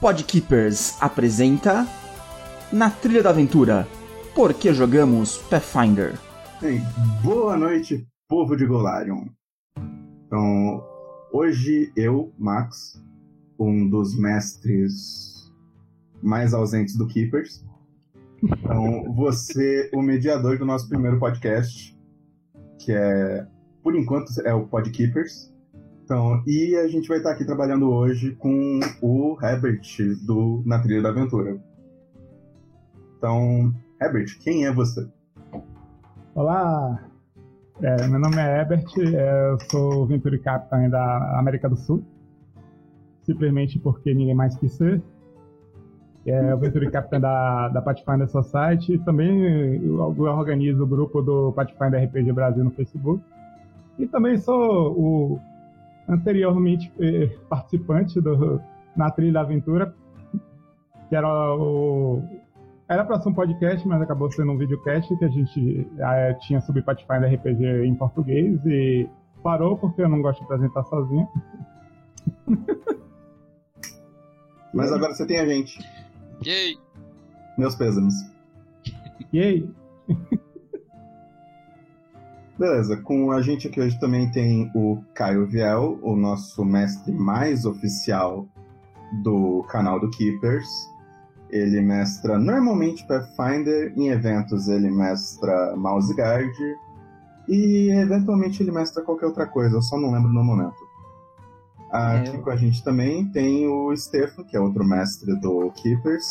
Podkeepers apresenta Na Trilha da Aventura, Por que jogamos Pathfinder? Bem, boa noite, povo de Golarion. Então, hoje eu, Max, um dos mestres mais ausentes do Keepers, então você, o mediador do nosso primeiro podcast, que é, por enquanto, é o Podkeepers. Então, e a gente vai estar aqui trabalhando hoje com o Herbert do Na Trilha da Aventura. Então, Herbert, quem é você? Olá, é, meu nome é Herbert, é, eu sou Venture Captain da América do Sul, simplesmente porque ninguém mais quis ser. É, o Venture Captain da, da Pathfinder Society e também eu organizo o grupo do Pathfinder RPG Brasil no Facebook. E também sou o anteriormente eh, participante do, na Trilha da Aventura, que era o. Era para ser um podcast, mas acabou sendo um videocast que a gente eh, tinha sobre Pathfinder RPG em português e parou porque eu não gosto de apresentar sozinho. Mas agora você tem a gente. Yay! Meus pêsames. E aí? Beleza, com a gente aqui hoje também tem o Caio Viel, o nosso mestre mais oficial do canal do Keepers. Ele mestra normalmente Pathfinder, em eventos ele mestra Mouse Guard e eventualmente ele mestra qualquer outra coisa, eu só não lembro no momento. Aqui Eu- com a gente também tem o Stefan, que é outro mestre do Keepers,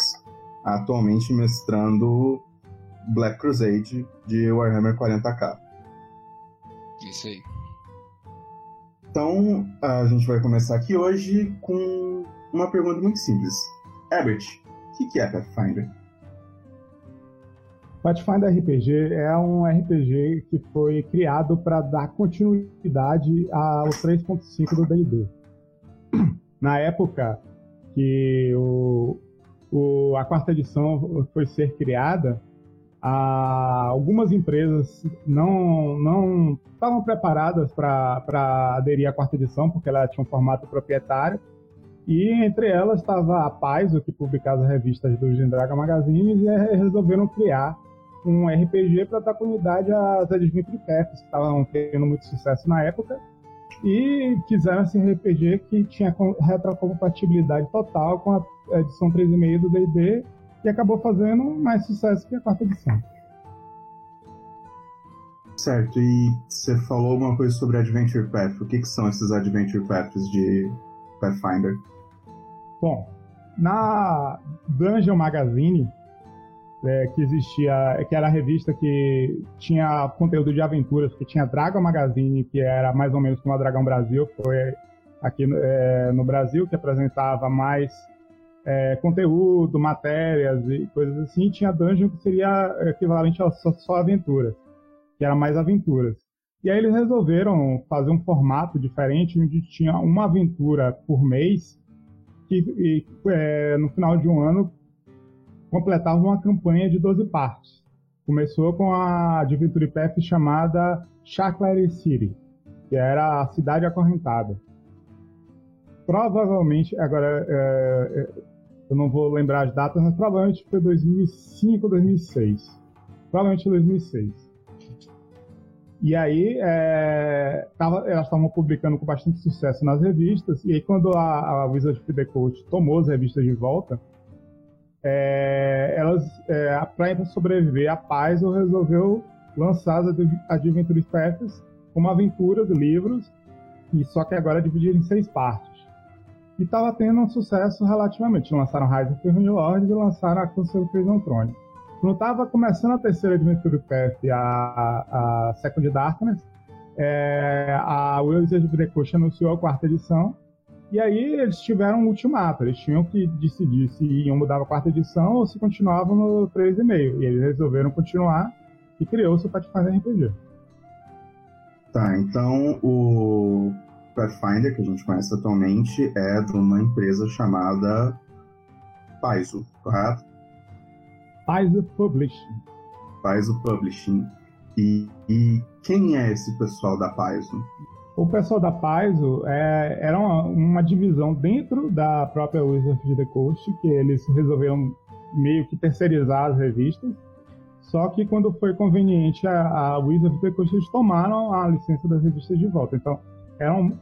atualmente mestrando Black Crusade de Warhammer 40k. Isso aí. Então, a gente vai começar aqui hoje com uma pergunta muito simples. Herbert, o que, que é Pathfinder? Pathfinder RPG é um RPG que foi criado para dar continuidade ao 3.5 do D&D. Na época que o, o- a quarta edição foi ser criada, algumas empresas não não estavam preparadas para aderir à quarta edição, porque ela tinha um formato proprietário, e entre elas estava a Paizo, que publicava as revistas do Dungeon Dragon Magazine, e resolveram criar um RPG para dar continuidade às Adventure Paths, que estavam tendo muito sucesso na época, e quiseram esse RPG que tinha com- retrocompatibilidade total com a edição 3.5 do D&D, e acabou fazendo mais sucesso que a quarta edição. Certo, e você falou uma coisa sobre Adventure Path. O que, que são esses Adventure Paths de Pathfinder? Bom, na Dungeon Magazine, é, que existia, que era a revista que tinha conteúdo de aventuras, que tinha Dragon Magazine, que era mais ou menos como a Dragão Brasil, que foi aqui é, no Brasil, que apresentava mais é, conteúdo, matérias e coisas assim. Tinha Dungeon, que seria equivalente a só, só aventuras, que era mais aventuras. E aí eles resolveram fazer um formato diferente, onde tinha uma aventura por mês, que e, é, no final de um ano completava uma campanha de 12 partes. Começou com a Adventure Path chamada Chaclary City, que era a cidade acorrentada. Provavelmente, agora é, é, eu não vou lembrar as datas, mas provavelmente foi 2005 2006. Provavelmente 2006. E aí, é, tava- elas estavam publicando com bastante sucesso nas revistas, e aí quando a, a Wizard of the Coast tomou as revistas de volta, é, elas, é, para sobreviver à paz, resolveu lançar as Ad- Adventure Paths como aventuras, livros, e só que agora dividido em seis partes. E estava tendo um sucesso relativamente. Lançaram Rise of the Rune Lords e lançaram a Conselho of Prison Throne. Quando estava começando a terceira Adventure Path, a, a Second Darkness, é, a Wizard of the Coast anunciou a quarta edição, e aí eles tiveram um ultimato, eles tinham que decidir se iam mudar a quarta edição ou se continuavam no 3,5. E eles resolveram continuar e criou-se o Pathfinder RPG. Tá, então o Pathfinder, que a gente conhece atualmente, é de uma empresa chamada Paizo, correto? Paizo Publishing. Paizo Publishing. E, e quem é esse pessoal da Paizo? o pessoal da Paizo é, era uma, uma, divisão dentro da própria Wizard of the Coast, que eles resolveram meio que terceirizar as revistas. Só que quando foi conveniente a, a Wizard of the Coast, eles tomaram a licença das revistas de volta. Então, eram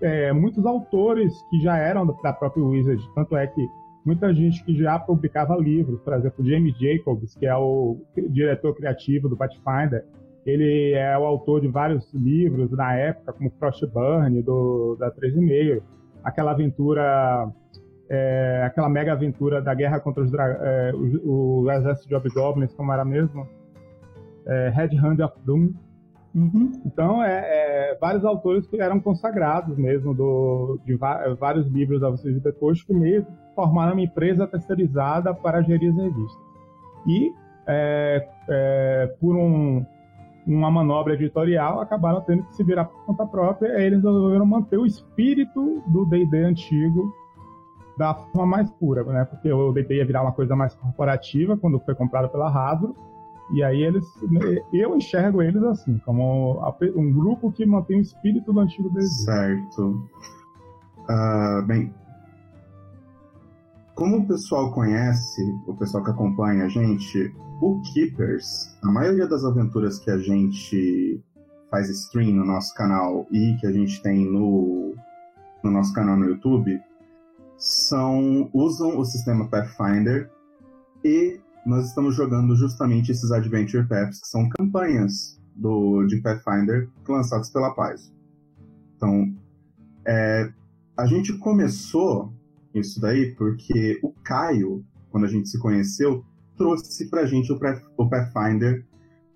é, muitos autores que já eram da própria Wizard. Tanto é que muita gente que já publicava livros, por exemplo, James Jacobs, que é o diretor criativo do Pathfinder, ele é o autor de vários livros na época, como Frostburn, do, da 3,5. Aquela aventura, é, aquela mega aventura da guerra contra os é, o, o, exército de Hobgoblins, como era mesmo? É, Red Hand of Doom. Uhum. Então, é, é, vários autores que eram consagrados mesmo do, de vários livros da Vocês depois que meio formaram uma empresa terceirizada para gerir as revistas. E, é, é, por um uma manobra editorial, acabaram tendo que se virar por conta própria, e eles resolveram manter o espírito do D&D antigo da forma mais pura, né? Porque o D&D ia virar uma coisa mais corporativa quando foi comprado pela Hasbro, e aí eles, eu enxergo eles assim, como um grupo que mantém o espírito do antigo D&D. Certo. Uh, bem, como o pessoal conhece, o pessoal que acompanha a gente, Bookkeepers, a maioria das aventuras que a gente faz stream no nosso canal e que a gente tem no, no nosso canal no YouTube são usam o sistema Pathfinder e nós estamos jogando justamente esses Adventure Paths, que são campanhas do, de Pathfinder lançadas pela Paz. Então, é, a gente começou isso daí porque o Caio, quando a gente se conheceu, trouxe pra gente o, o Pathfinder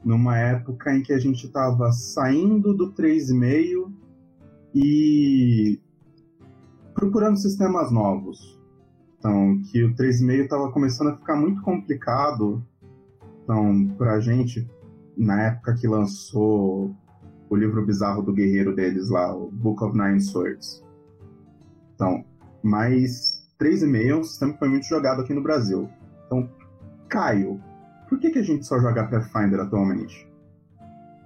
numa época em que a gente estava saindo do 3,5 e procurando sistemas novos. Então, que o 3,5 estava começando a ficar muito complicado. Então, pra gente, na época que lançou o livro bizarro do guerreiro deles lá, o Book of Nine Swords. Então, mas 3,5 é um sistema que foi muito jogado aqui no Brasil. Então, Caio, por que, que a gente só joga Pathfinder atualmente?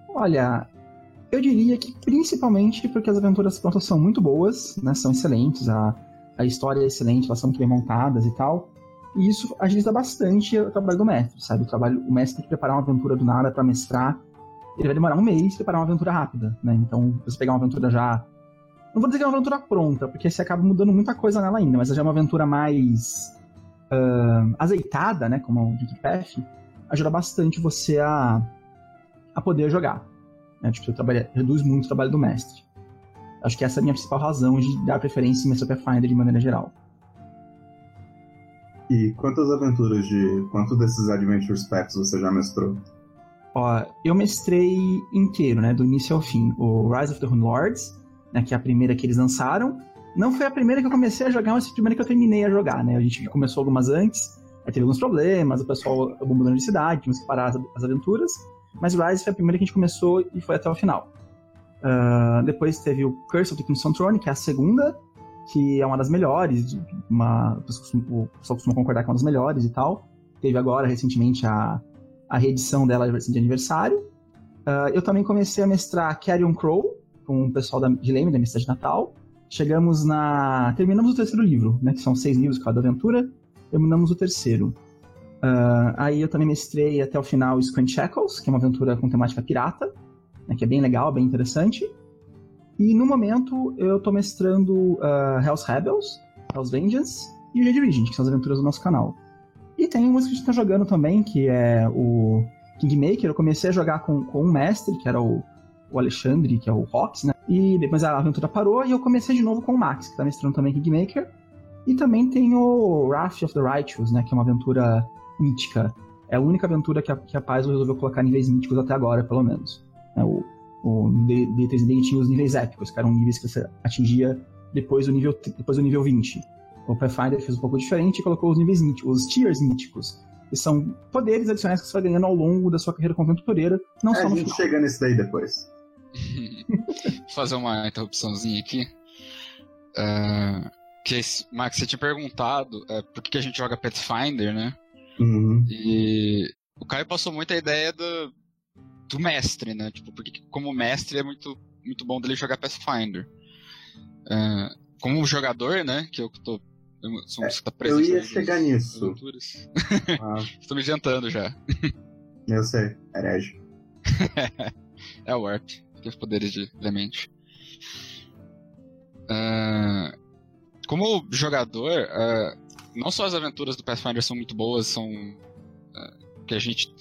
Olha, eu diria que principalmente porque as aventuras prontas são muito boas, né? São excelentes, a, a história é excelente, elas são muito bem montadas e tal. E isso agiliza bastante o trabalho do mestre, sabe? O, trabalho, o mestre tem que preparar uma aventura do nada para mestrar. Ele vai demorar um mês preparar uma aventura rápida, né? Então, você pegar uma aventura já. Não vou dizer que é uma aventura pronta, porque você acaba mudando muita coisa nela ainda, mas já é uma aventura mais uh, azeitada, né, como o Path, ajuda bastante você a, a poder jogar. Né? Tipo, você trabalha, reduz muito o trabalho do mestre. Acho que essa é a minha principal razão de dar preferência em Mestre Pathfinder de maneira geral. E quantas aventuras de. Quantos desses Adventures Packs você já mestrou? Ó, eu mestrei inteiro, né? Do início ao fim. O Rise of the Rune Lords, né? Que é a primeira que eles lançaram. Não foi a primeira que eu comecei a jogar, mas foi a primeira que eu terminei a jogar, né? A gente começou algumas antes, aí teve alguns problemas, o pessoal acabou mudando de cidade, tivemos que parar as, as aventuras. Mas Rise foi a primeira que a gente começou e foi até o final. Uh, depois teve o Curse of the Crimson Throne, que é a segunda, que é uma das melhores, uma, o pessoal costuma concordar que é uma das melhores e tal. Teve agora, recentemente, a, a reedição dela de aniversário. Uh, eu também comecei a mestrar Carrion Crow, com o pessoal da, de Leme, da minha cidade natal. Chegamos na. Terminamos o terceiro livro, né? Que são seis livros cada aventura. Terminamos o terceiro. Uh, aí eu também mestrei até o final Squint Shackles, que é uma aventura com temática pirata, né, que é bem legal, bem interessante. E no momento eu tô mestrando uh, Hell's Rebels, Hell's Vengeance e o Jade Regent, que são as aventuras do nosso canal. E tem umas que a gente tá jogando também, que é o Kingmaker. Eu comecei a jogar com, com um mestre, que era o, o Alexandre, que é o Rox, né? E depois a aventura parou e eu comecei de novo com o Max, que tá mestrando também Kingmaker. E também tem o Wrath of the Righteous, né? Que é uma aventura mítica. É a única aventura que a, que a Paizo resolveu colocar níveis míticos até agora, pelo menos. É, o, o D3D tinha os níveis épicos, que eram níveis que você atingia depois do nível, depois do nível 20. O Pathfinder fez um pouco diferente e colocou os níveis míticos, os tiers míticos. Que são poderes adicionais que você vai ganhando ao longo da sua carreira como aventureira, não é, só no A gente final. chega nesse daí depois. Vou fazer uma interrupçãozinha aqui. Uh, que, Max, você tinha perguntado uh, por que a gente joga Pathfinder, né? Uhum. E o Caio passou muito a ideia do, do mestre, né? Tipo, porque como mestre é muito muito bom dele jogar Pathfinder. Uh, como jogador, né, que eu tô eu, sou, é, tá eu ia chegar nisso. Ah. Estou me adiantando já. Eu sei, herege. é o Warp, que os poderes de Clemente. Uh, como jogador, uh, não só as aventuras do Pathfinder são muito boas, são uh, que a gente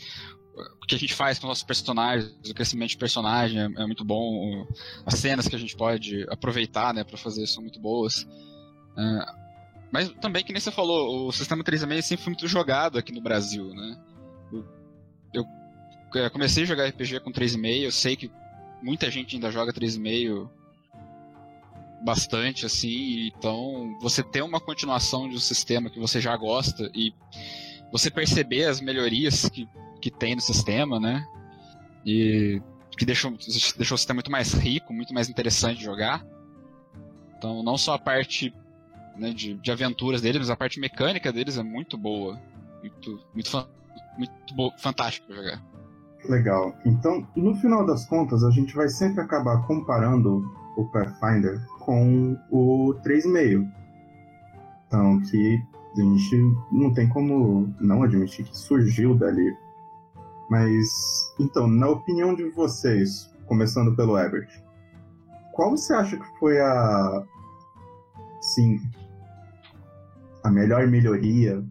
o que a gente faz com os nossos personagens, o crescimento de personagem é, é muito bom, as cenas que a gente pode aproveitar, né, para fazer são muito boas. Uh, mas também, que nem você falou, o sistema 3,5 sempre foi muito jogado aqui no Brasil, né? Eu, eu é, comecei a jogar RPG com 3,5, eu sei que muita gente ainda joga 3,5 bastante, assim, então você ter uma continuação de um sistema que você já gosta e você perceber as melhorias que, que tem no sistema, né? E que deixou, deixou o sistema muito mais rico, muito mais interessante de jogar. Então, não só a parte né, de, de aventuras deles, mas a parte mecânica deles é muito boa. Muito, muito, muito bo fantástica pra jogar. Legal. Então, no final das contas, a gente vai sempre acabar comparando o Pathfinder com o 3,5. Então, que a gente não tem como não admitir que surgiu dali. Mas, então, na opinião de vocês, começando pelo Ebert, qual você acha que foi a. Sim, a melhor melhoria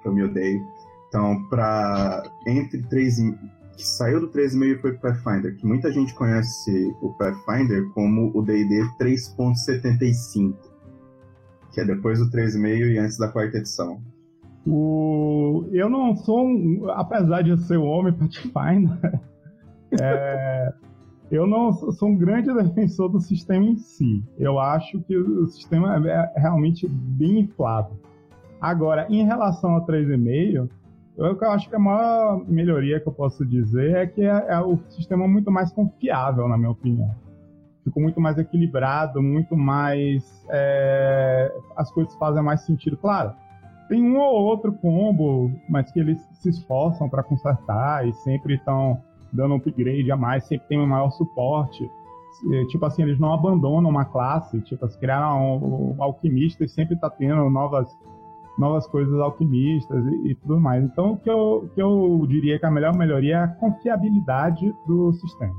que eu me odeio. Então, para entre 3 que saiu do 3.5 e foi pro Pathfinder, que muita gente conhece o Pathfinder como o D&D 3.75, que é depois do 3.5 e antes da quarta edição. O... Eu não sou um... Apesar de ser o homem Pathfinder, é... eu não sou um grande defensor do sistema em si. Eu acho que o sistema é realmente bem inflado. Agora, em relação ao 3,5, eu, eu acho que a maior melhoria que eu posso dizer é que é, é o sistema muito mais confiável, na minha opinião. Ficou muito mais equilibrado, muito mais. É, as coisas fazem mais sentido. Claro, tem um ou outro combo, mas que eles se esforçam para consertar e sempre estão dando um upgrade a mais, sempre tem um maior suporte. Tipo assim, eles não abandonam uma classe, tipo, se criaram um, um alquimista e sempre está tendo novas novas coisas alquimistas e, e, tudo mais. Então, o que eu, que eu diria que a melhor melhoria é a confiabilidade do sistema.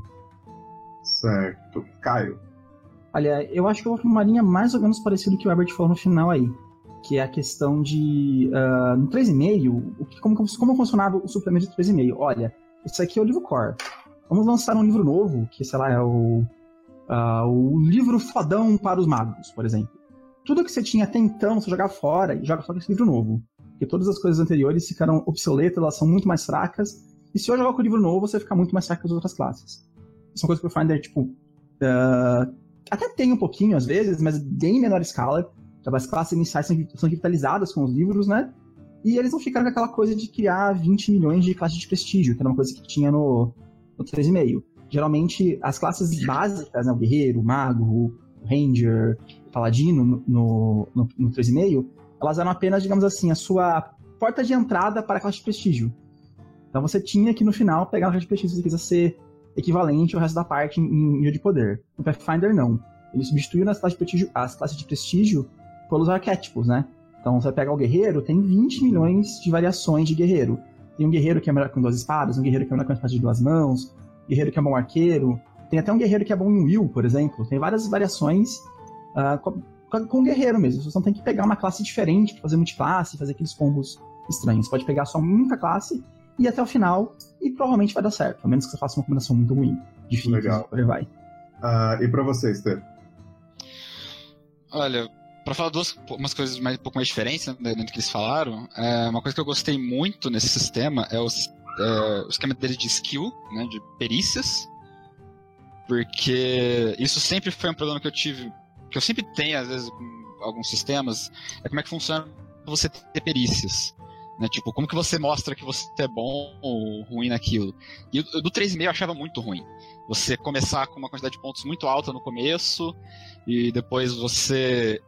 Certo. Caio. Olha, eu acho que eu vou uma linha mais ou menos parecida que o Herbert falou no final aí. Que é a questão de. Uh, no 3,5, como, como funcionava o suplemento de 3,5? Olha, isso aqui é o livro core. Vamos lançar um livro novo, que sei lá, é o. Uh, o livro fodão para os magos, por exemplo tudo que você tinha até então, você jogar fora e joga só com esse livro novo. Porque todas as coisas anteriores ficaram obsoletas, elas são muito mais fracas. E se eu jogar com o livro novo, você fica muito mais fraco que as outras classes. São coisas que o Finder, tipo. Uh, até tem um pouquinho às vezes, mas bem menor escala. As classes iniciais são, são revitalizadas com os livros, né? E eles não ficaram com aquela coisa de criar 20 milhões de classes de prestígio, que era uma coisa que tinha no, no 3,5. Geralmente, as classes básicas, né? O guerreiro, o mago, o ranger, paladino no, no, no, no 3,5, elas eram apenas, digamos assim, a sua porta de entrada para a classe de prestígio. Então você tinha que no final pegar a classe de prestígio se você quisesse ser equivalente ao resto da parte em, nível de poder. No Pathfinder não. Ele substituiu as classes de prestígio, as classes de prestígio pelos arquétipos, né? Então você pega o guerreiro, tem 20 milhões de variações de guerreiro. Tem um guerreiro que é melhor com duas espadas, um guerreiro que é melhor com espada de duas mãos, um guerreiro que é bom arqueiro, tem até um guerreiro que é bom em will, por exemplo. Tem várias variações uh, com, com o guerreiro mesmo. Você não tem que pegar uma classe diferente para fazer multiclasse, fazer aqueles combos estranhos. Você pode pegar só uma única classe e ir até o final e provavelmente vai dar certo. A menos que você faça uma combinação muito ruim. Difícil. Legal. Por aí vai. Uh, e para você, Esther? Olha, para falar duas umas coisas mais, um pouco mais diferentes né, do que eles falaram, é, uma coisa que eu gostei muito nesse sistema é o, é, o esquema dele de skill, né, de perícias, porque isso sempre foi um problema que eu tive que eu sempre tenho, às vezes, com alguns sistemas, é como é que funciona você ter perícias. Né? Tipo, como que você mostra que você é bom ou ruim naquilo? E do 3,5 eu achava muito ruim. Você começar com uma quantidade de pontos muito alta no começo, e depois você.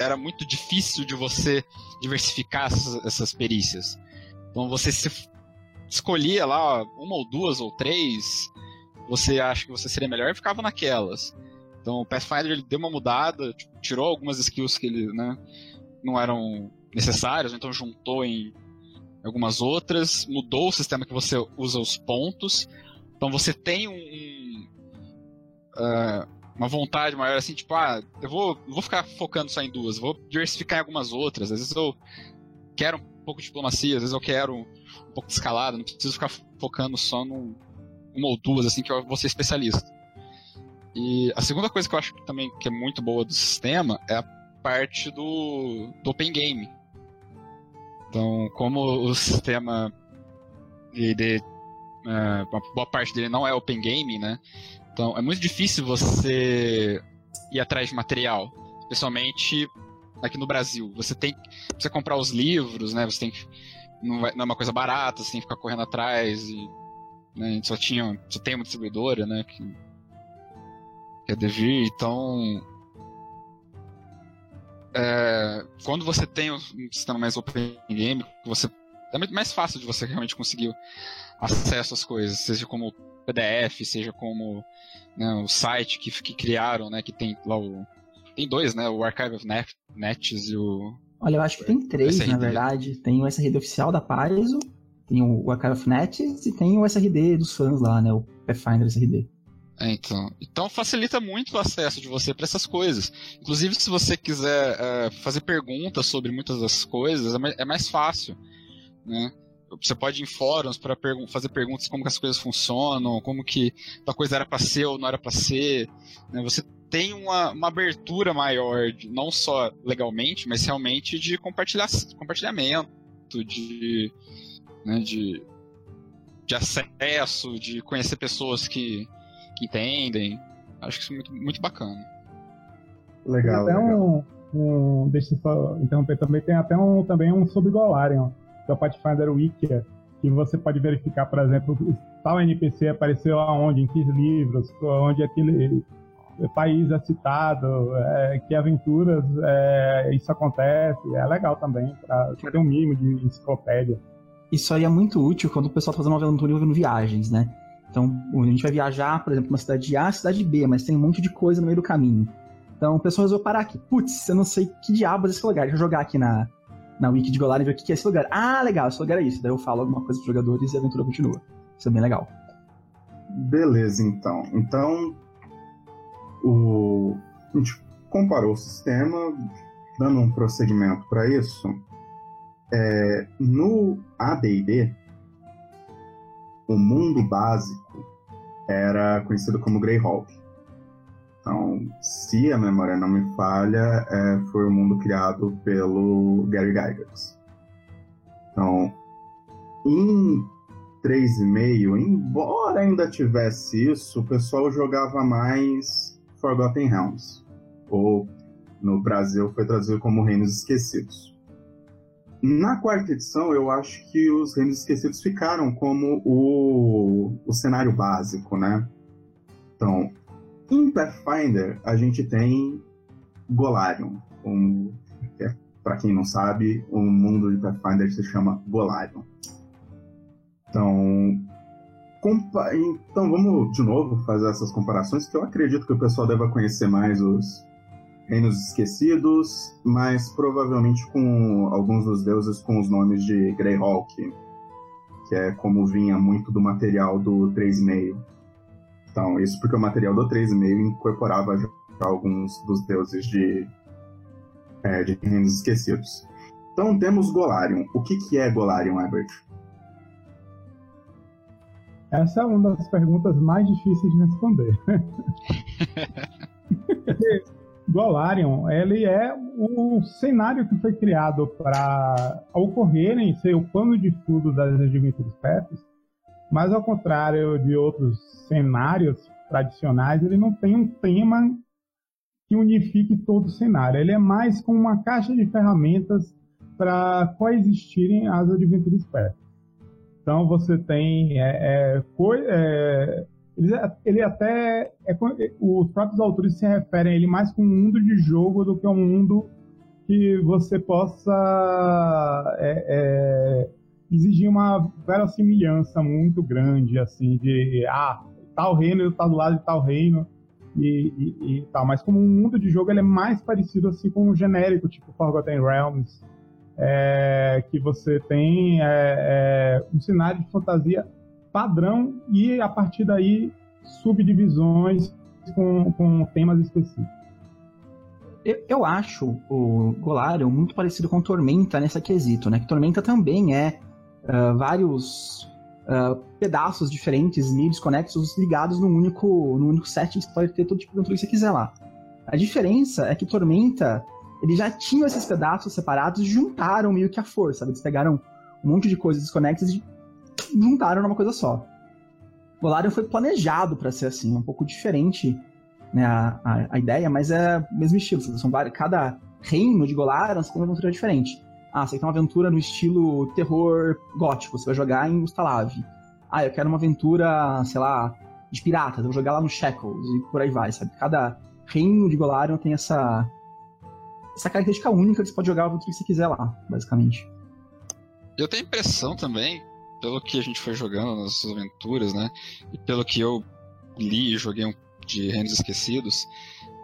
Era muito difícil de você diversificar essas, essas perícias. Então você se escolhia lá uma ou duas ou três, você acha que você seria melhor, ficava naquelas. Então o Pathfinder ele deu uma mudada, tipo, tirou algumas skills que ele, né, não eram necessárias, então juntou em algumas outras, mudou o sistema que você usa os pontos. Então você tem um, um uh, uma vontade maior assim, tipo, ah, eu vou, vou ficar focando só em duas, vou diversificar em algumas outras. Às vezes eu quero um pouco de diplomacia, às vezes eu quero um pouco de escalada, não preciso ficar focando só num, uma ou duas, assim, que eu vou ser especialista. E a segunda coisa que eu acho que também que é muito boa do sistema é a parte do, do Open Game. Então, como o sistema de, uma boa parte dele não é Open Game, né? Então, é muito difícil você ir atrás de material, especialmente aqui no Brasil. Você tem que comprar os livros, né? Você tem que não, vai, não, é uma coisa barata, você tem que ficar correndo atrás e né, a gente só tinha, só tem uma distribuidora, né, que que é Devir, então é, quando você tem um sistema mais open game, você é muito mais fácil de você realmente conseguir acesso às coisas, seja como PDF, seja como né, o site que, que criaram, né, que tem lá o tem dois, né, o Archive of Net, Nets e o Olha, eu acho que tem três, SRD. na verdade. Tem o SRD oficial da Paizo, tem o Archive of Nets e tem o SRD dos fãs lá, né, o Pathfinder SRD. É, então. Então facilita muito o acesso de você para essas coisas. Inclusive, se você quiser é, fazer perguntas sobre muitas das coisas, é mais, é mais fácil. Né? Você pode ir em fóruns para fazer perguntas como que as coisas funcionam, como que a coisa era para ser ou não era para ser. Né? Você tem uma, uma abertura maior, não só legalmente, mas realmente de compartilhar, compartilhamento, de, né, de, de acesso, de conhecer pessoas que, que entendem. Acho que isso é muito, muito bacana. Legal. Tem até legal. Um, um, deixa eu só interromper também, tem até um, também um sobre Golarion, que é o Pathfinder Wikia, que você pode verificar, por exemplo, tal NPC apareceu aonde, em que livros, onde aquele país é citado, é, que aventuras é, isso acontece, é legal também, para ter um mínimo de enciclopédia. Isso aí é muito útil quando o pessoal está fazendo uma aventura envolvendo viagens, né? Então, a gente vai viajar, por exemplo, uma cidade A, cidade B, mas tem um monte de coisa no meio do caminho. Então, o pessoal resolveu parar aqui. Putz, eu não sei que diabos é esse lugar. Deixa eu jogar aqui na, na wiki de Golarion e ver o que é esse lugar. Ah, legal, esse lugar é isso. Daí eu falo alguma coisa dos jogadores e a aventura continua. Isso é bem legal. Beleza, então. Então, o... a gente comparou o sistema, dando um prosseguimento para isso. É, no AD&D, o mundo básico era conhecido como Greyhawk. Então, se a memória não me falha, é, foi o um mundo criado pelo Gary Gygax. Então, em 3,5, embora ainda tivesse isso, o pessoal jogava mais Forgotten Realms. Ou, no Brasil, foi traduzido como Reinos Esquecidos. Na quarta edição, eu acho que os Reinos Esquecidos ficaram como o, o cenário básico, né? Então, em Pathfinder, a gente tem Golarion. Um, é, para quem não sabe, o mundo de Pathfinder se chama Golarion. Então, então vamos de novo fazer essas comparações, que eu acredito que o pessoal deva conhecer mais os Reinos Esquecidos, mas provavelmente com alguns dos deuses com os nomes de Greyhawk, que é como vinha muito do material do 3,5. Então, isso porque o material do 3,5 incorporava já alguns dos deuses de, é, de Reinos Esquecidos. Então temos Golarion. O que, que é Golarion, Ebert? Essa é uma das perguntas mais difíceis de responder. Golarion, ele é o cenário que foi criado para ocorrerem ser o pano de fundo das Adventures Paths, mas ao contrário de outros cenários tradicionais, ele não tem um tema que unifique todo o cenário. Ele é mais como uma caixa de ferramentas para coexistirem as Adventures Paths. Então você tem é, é, é ele, ele até. É, os próprios autores se referem a ele mais como um mundo de jogo do que um mundo que você possa é, é, exigir uma verossimilhança muito grande, assim, de. Ah, tal reino ele tá do lado de tal reino e, e, e, tal. Mas como um mundo de jogo ele é mais parecido assim com um genérico, tipo Forgotten Realms, é, que você tem é, é, um cenário de fantasia padrão e a partir daí subdivisões com, com temas específicos. Eu, eu acho o Golarion muito parecido com Tormenta nessa quesito, né? Que Tormenta também é uh, vários uh, pedaços diferentes, meio desconexos, ligados num único, num único set, você pode ter todo tipo de controle que você quiser lá. A diferença é que Tormenta, eles já tinham esses pedaços separados juntaram meio que a força, sabe? Eles pegaram um monte de coisas desconexas e juntaram numa coisa só. Golarion foi planejado para ser assim, um pouco diferente né, a, a, a, ideia, mas é o mesmo estilo. São vários, cada reino de Golarion tem uma aventura diferente. Ah, você quer uma aventura no estilo terror gótico, você vai jogar em Ustalav. Ah, eu quero uma aventura, sei lá, de piratas, eu vou jogar lá no Shackles e por aí vai, sabe? Cada reino de Golarion tem essa essa característica única que você pode jogar a aventura que você quiser lá, basicamente. Eu tenho a impressão também, pelo que a gente foi jogando nas aventuras, né? E pelo que eu li e joguei de Reinos Esquecidos,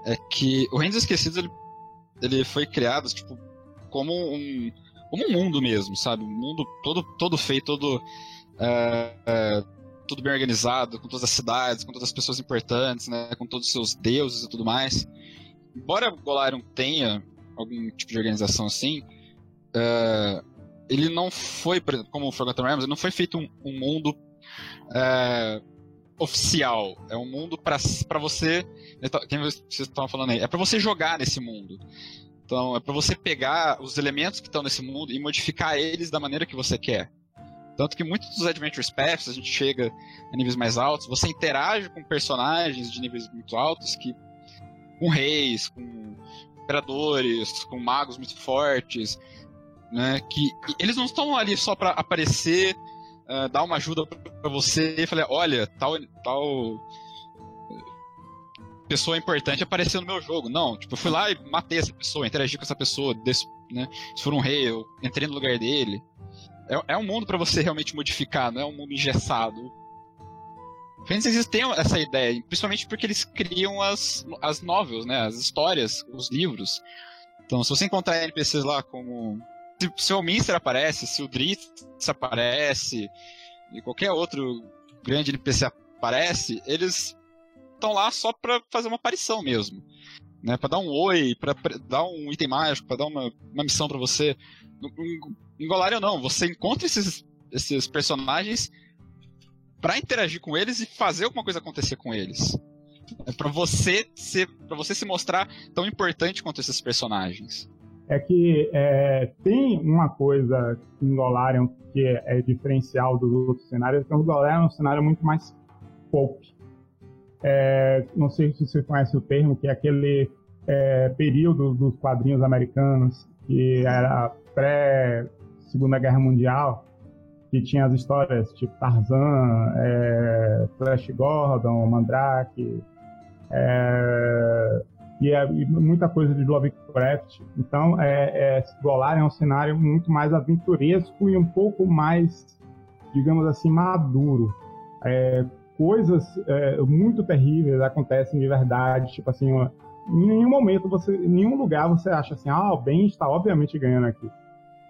é que o Reinos Esquecidos ele, ele foi criado, tipo, como um, como um mundo mesmo, sabe? Um mundo todo, todo feito, todo. É, é, tudo bem organizado, com todas as cidades, com todas as pessoas importantes, né? Com todos os seus deuses e tudo mais. Embora Golarion tenha algum tipo de organização assim, é, ele não foi, como o Forgotten Realms, não foi feito um, um mundo é, oficial. É um mundo para você. Quem vocês estavam falando aí? É para você jogar nesse mundo. Então, é para você pegar os elementos que estão nesse mundo e modificar eles da maneira que você quer. Tanto que muitos dos Adventures Paths, a gente chega a níveis mais altos, você interage com personagens de níveis muito altos, que com reis, com imperadores, com magos muito fortes, né? Que eles não estão ali só para aparecer, uh, dar uma ajuda para você e falar, olha, tal tal pessoa importante apareceu no meu jogo. Não, tipo, eu fui lá e matei essa pessoa, interagi com essa pessoa, desse, né? Se for um rei, eu entrei no lugar dele. É, é um mundo para você realmente modificar, não é um mundo engessado. Fantasy tem essa ideia, principalmente porque eles criam as, as novels, né? As histórias, os livros. Então, se você encontrar NPCs lá como. Se, se o Minster aparece, se o Dritz aparece, e qualquer outro grande NPC aparece, eles estão lá só para fazer uma aparição mesmo. Né, para dar um oi, para dar um item mágico, para dar uma, uma missão para você. Em Golarion não, você encontra esses, esses personagens para interagir com eles e fazer alguma coisa acontecer com eles. É para você ser, para você se mostrar tão importante quanto esses personagens. É que é, tem uma coisa em Golarion que é, diferencial dos outros cenários, que o Golarion é um cenário muito mais pop. É, não sei se você conhece o termo, que é aquele é, período dos quadrinhos americanos, que era pré-Segunda Guerra Mundial, que tinha as histórias tipo Tarzan, é, Flash Gordon, Mandrake, é, e, é, muita coisa de Lovecraft. Então, é, é, é um cenário muito mais aventuresco e um pouco mais, digamos assim, maduro. É, coisas é, muito terríveis acontecem de verdade, tipo assim, em nenhum momento você, em nenhum lugar você acha assim, ah, o bem está obviamente ganhando aqui.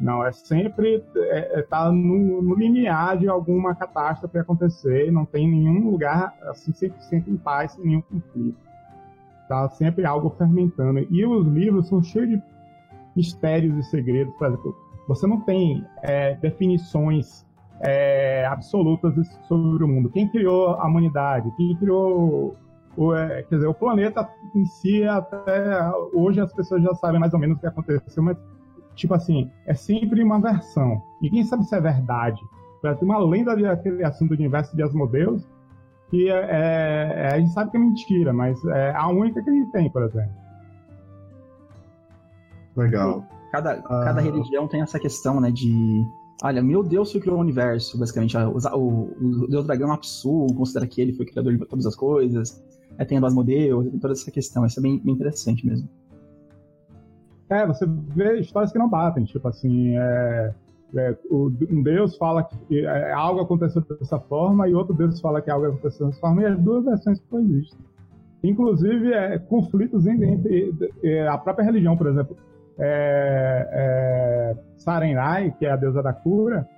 Não, é sempre é, é, tá no, no limiar de alguma catástrofe acontecer, não tem nenhum lugar assim 100% em paz, sem nenhum conflito. Tá sempre algo fermentando. E os livros são cheios de mistérios e segredos, por exemplo, você não tem é, definições é, absolutas sobre o mundo. Quem criou a humanidade? Quem criou o, é, quer dizer, o planeta em si, até hoje as pessoas já sabem mais ou menos o que aconteceu, mas, tipo assim, é sempre uma versão. E quem sabe se é verdade? Tem uma lenda de criação do universo de Asmodeus que é, é, a gente sabe que é mentira, mas é a única que a gente tem, por exemplo. Legal. Cada, cada uh... religião tem essa questão, né, de Olha, meu Deus foi criou o universo, basicamente. O, o, o Deus Dragão Apsu considera que ele foi criador de todas as coisas. É, tem a Asmodeus, tem toda essa questão. Isso é bem, bem interessante mesmo. É, você vê histórias que não batem. Tipo assim, é, É, o, um Deus fala que é, algo aconteceu dessa forma e outro Deus fala que algo aconteceu dessa forma, e as duas versões coexistem. Inclusive, é, conflitos entre, entre, a própria religião, por exemplo. É, é, Sarenrai, que é a deusa da cura,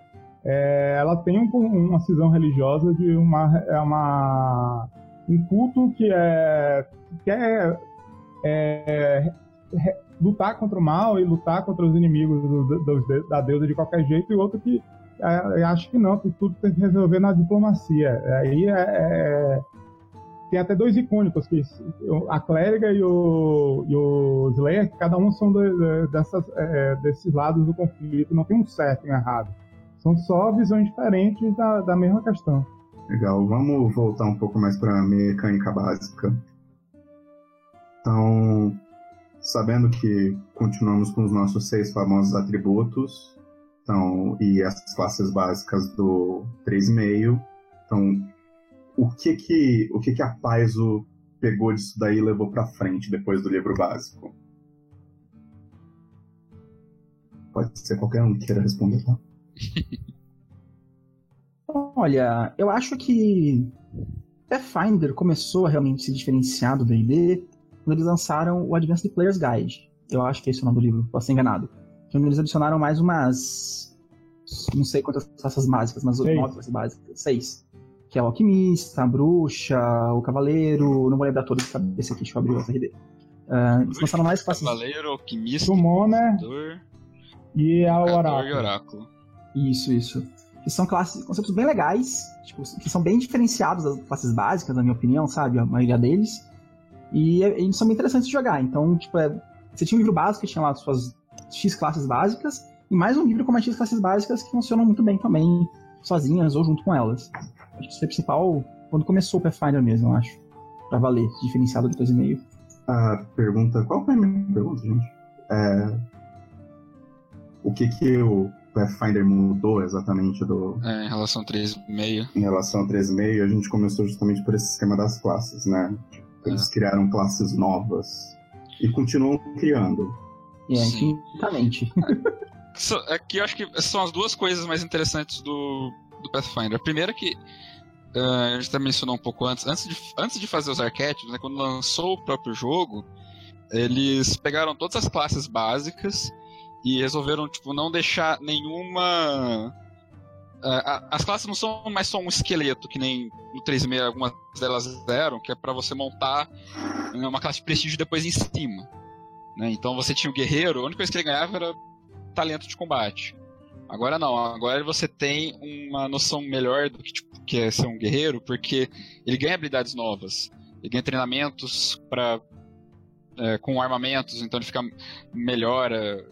é, ela tem um, uma cisão religiosa de uma, é uma, um culto que é, que é, é lutar contra o mal e lutar contra os inimigos do, do, da deusa de qualquer jeito, e outro que é, acho que não, que tudo tem que resolver na diplomacia. Aí é, é, tem até dois icônicos, que a clériga e o, e o Slayer, cada um são de, dessas, é, desses lados do conflito, não tem um certo e um errado. São só visões diferentes da, da mesma questão. Legal, vamos voltar um pouco mais para a mecânica básica. Então, sabendo que continuamos com os nossos seis famosos atributos, então, e as classes básicas do 3,5, então, o que que, o que que a Paizo pegou disso daí e levou para frente depois do livro básico? Pode ser qualquer um que queira responder, tá? Olha, eu acho que Pathfinder começou a realmente se diferenciar do D&D quando eles lançaram o Advanced Player's Guide. Eu acho que é esse o nome do livro, posso ser enganado. Então eles adicionaram mais umas. Não sei quantas classes básicas, mas nove classes básicas. Seis. Que é o Alquimista, a Bruxa, o Cavaleiro. Não vou lembrar todos de cabeça aqui, deixa eu abrir o RD. Uh, eles lançaram mais classes. Cavaleiro, Alquimista, Summoner e a Oráculo. e Oráculo. Isso, isso. Que são classes, conceitos bem legais, tipo, que são bem diferenciados das classes básicas, na minha opinião, sabe? A maioria deles. E, é, eles são bem interessantes de jogar. Então, tipo, é, você tinha um livro básico que tinha lá suas X classes básicas, e mais um livro com mais X classes básicas que funcionam muito bem também, sozinhas ou junto com elas. Acho que isso é principal quando começou o Pathfinder mesmo, eu acho. Pra valer, diferenciado do 2,5. A pergunta. Qual foi a minha pergunta, gente? É, o que que o Pathfinder mudou exatamente do. É, em relação ao 3,5. Em relação ao 3,5, a gente começou justamente por esse esquema das classes, né? Eles é. criaram classes novas. E continuam criando. É, infinitamente. Aqui eu acho que são as duas coisas mais interessantes do, do Pathfinder. A primeira que uh, a gente até mencionou um pouco antes, antes de, antes de fazer os arquétipos, né, quando lançou o próprio jogo, eles pegaram todas as classes básicas e resolveram tipo não deixar nenhuma as classes não são mais só um esqueleto, que nem no 3.6 algumas delas eram, que é para você montar uma classe de prestígio depois em cima. Né? Então você tinha o guerreiro, a única coisa que ele ganhava era talento de combate. Agora não, agora você tem uma noção melhor do que, tipo, que é ser um guerreiro, porque ele ganha habilidades novas. Ele ganha treinamentos para é, com armamentos, então ele fica melhora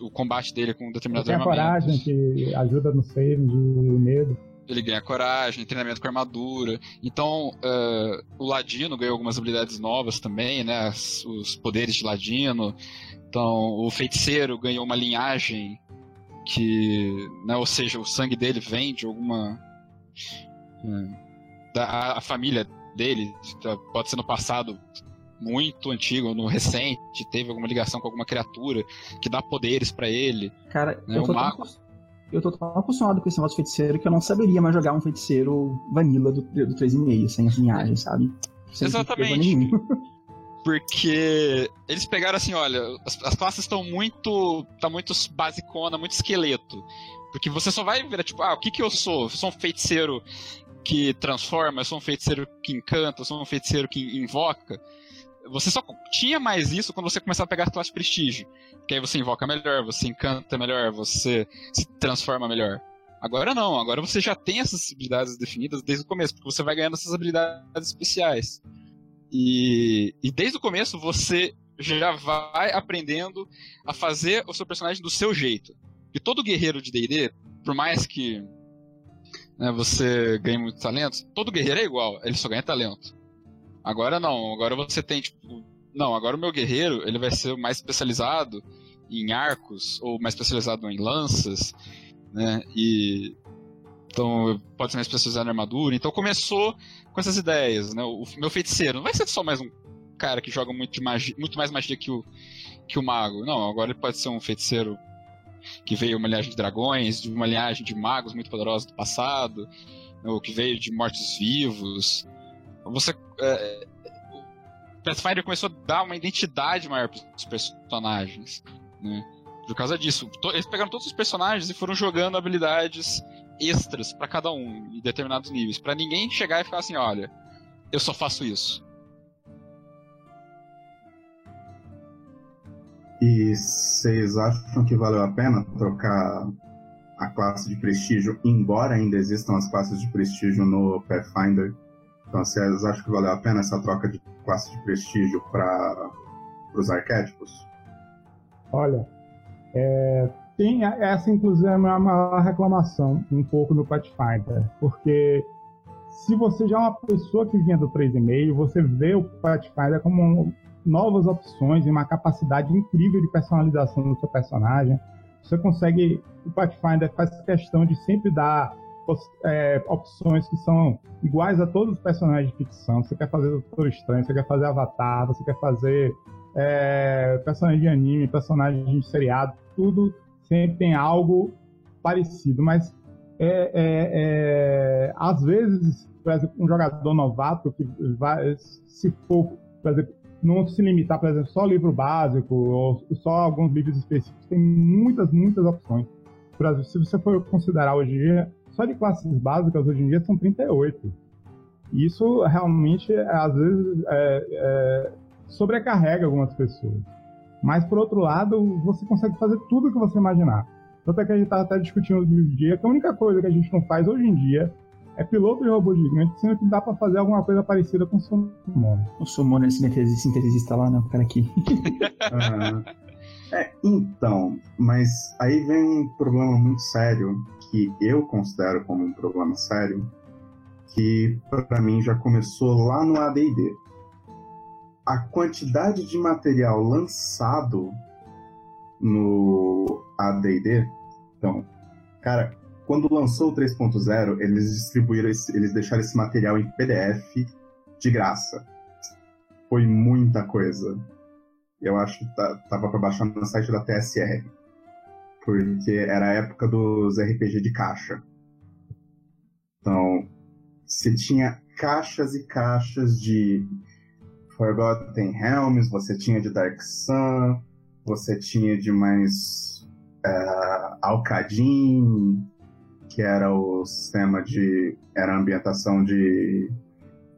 o combate dele com determinados ele armamentos. coragem que ajuda no save de medo. Ele ganha coragem, treinamento com armadura. Então, uh, o Ladino ganhou algumas habilidades novas também, né? os poderes de Ladino. Então, o feiticeiro ganhou uma linhagem que, né, ou seja, o sangue dele vem de alguma uh, da a família dele, pode ser no passado muito antigo, no recente, teve alguma ligação com alguma criatura que dá poderes para ele. Cara, né? eu, tô mago... tão, eu tô tão acostumado com esse negócio de feiticeiro que eu não saberia mais jogar um feiticeiro vanilla do, do 3,5, sem as linhagens, sabe? Sem Exatamente. Porque eles pegaram assim, olha, as, as classes estão muito. tá muito basicona, muito esqueleto. Porque você só vai ver, tipo, ah, o que que eu sou? Eu sou um feiticeiro que transforma, eu sou um feiticeiro que encanta, eu sou um feiticeiro que invoca. Você só tinha mais isso quando você começava a pegar a classe de prestígio. Que aí você invoca melhor, você encanta melhor, você se transforma melhor. Agora não, agora você já tem essas habilidades definidas desde o começo, porque você vai ganhando essas habilidades especiais. E, e desde o começo você já vai aprendendo a fazer o seu personagem do seu jeito. E todo guerreiro de D&D, por mais que né, você ganhe muito talento, todo guerreiro é igual, ele só ganha talento. Agora não, agora você tem, tipo. Não, agora o meu guerreiro ele vai ser mais especializado em arcos, ou mais especializado em lanças, né? E. Então, pode ser mais especializado em armadura. Então começou com essas ideias, né? O meu feiticeiro não vai ser só mais um cara que joga muito, magia, muito mais magia que o, que o mago. Não, agora ele pode ser um feiticeiro que veio uma linhagem de dragões, de uma linhagem de magos muito poderosos do passado, ou que veio de mortos-vivos. Você. É, o Pathfinder começou a dar uma identidade maior para os personagens. Né? Por causa disso. Eles pegaram todos os personagens e foram jogando habilidades extras para cada um, em determinados níveis. para ninguém chegar e ficar assim: olha, eu só faço isso. E vocês acham que valeu a pena trocar a classe de prestígio, embora ainda existam as classes de prestígio no Pathfinder? Então vocês acham que valeu a pena essa troca de classe de prestígio para os arquétipos? Olha, é, tem essa inclusive é a minha maior reclamação um pouco no Pathfinder, porque se você já é uma pessoa que vinha do 3,5, você vê o Pathfinder como novas opções e uma capacidade incrível de personalização do seu personagem. Você consegue. O Pathfinder faz questão de sempre dar é, opções que são iguais a todos os personagens de ficção. Você quer fazer Doutor Estranho, você quer fazer Avatar, você quer fazer é, personagem de anime, personagem de seriado, tudo sempre tem algo parecido. Mas é, é, é às vezes, por exemplo, um jogador novato que vai, se for, por exemplo, não se limitar, por exemplo, só livro básico ou só alguns livros específicos. Tem muitas, muitas opções. Por exemplo, se você for considerar hoje em dia, só de classes básicas hoje em dia são 38. E isso realmente, às vezes, é, é, sobrecarrega algumas pessoas. Mas, por outro lado, você consegue fazer tudo o que você imaginar. Tanto é que a gente está até discutindo no dia que a única coisa que a gente não faz hoje em dia é piloto de robô gigante, sendo que dá pra fazer alguma coisa parecida com o Summon. O Summon é sintetesista lá, né? O cara aqui. uhum. É, então, mas aí vem um problema muito sério, que eu considero como um problema sério, que para mim já começou lá no AD&D. A quantidade de material lançado no AD&D, então, cara, quando lançou o 3.0, eles distribuíram, esse, eles deixaram esse material em PDF de graça. Foi muita coisa. Eu acho que tá, tava para baixar no site da TSR. Porque era a época dos RPG de caixa. Então, você tinha caixas e caixas de Forgotten Realms, você tinha de Dark Sun, você tinha de mais uh, Alcadim, que era o sistema de. era a ambientação de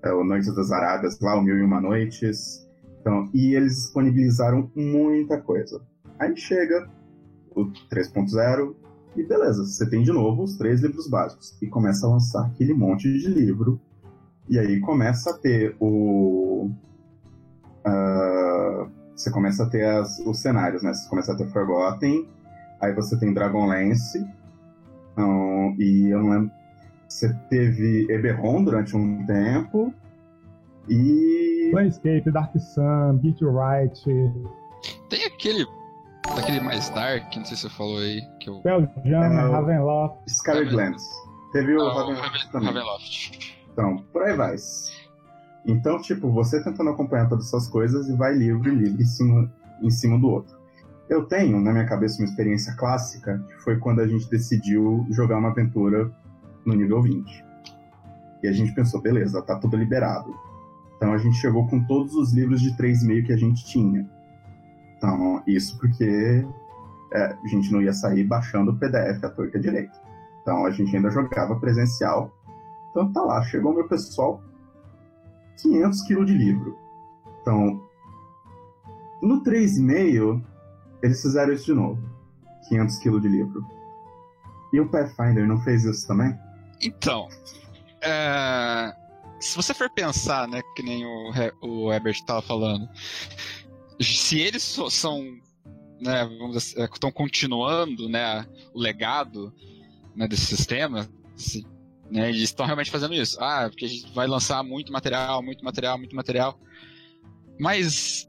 é, o Noites das Arábias, lá, o Mil e Uma Noites. Então, e eles disponibilizaram muita coisa. Aí chega o 3.0 e beleza, você tem de novo os três livros básicos. E começa a lançar aquele monte de livro. E aí começa a ter o. Uh, você começa a ter as, os cenários, né? Você começa a ter Forgotten, aí você tem Dragonlance, então, e eu não lembro. Você teve Eberron durante um tempo. E. Planescape, Dark Sun, Beat Right. Tem aquele. Aquele mais dark, não sei se você falou aí. Que eu... Spelljammer, é, Ravenloft. Skylands. Teve o Ravenloft também. Ravenloft. Então, por aí vai. Então, tipo, você tentando acompanhar todas essas coisas e vai livro e livro em cima, em cima do outro. Eu tenho na minha cabeça uma experiência clássica, que foi quando a gente decidiu jogar uma aventura no nível 20. E a gente pensou, beleza, tá tudo liberado. Então a gente chegou com todos os livros de 3,5 que a gente tinha. Então, isso porque é, a gente não ia sair baixando o PDF à torta direita. Então a gente ainda jogava presencial. Então tá lá, chegou meu pessoal, 500 kg de livro. Então, no 3,5 eles fizeram isso de novo. 500 kg de livro. E o Pathfinder não fez isso também? Então, é... se você for pensar, né, que nem o, o Herbert estava falando, se eles são, né, estão continuando, né, o legado né, desse sistema, se, né, eles estão realmente fazendo isso. Ah, porque a gente vai lançar muito material, muito material, muito material. Mas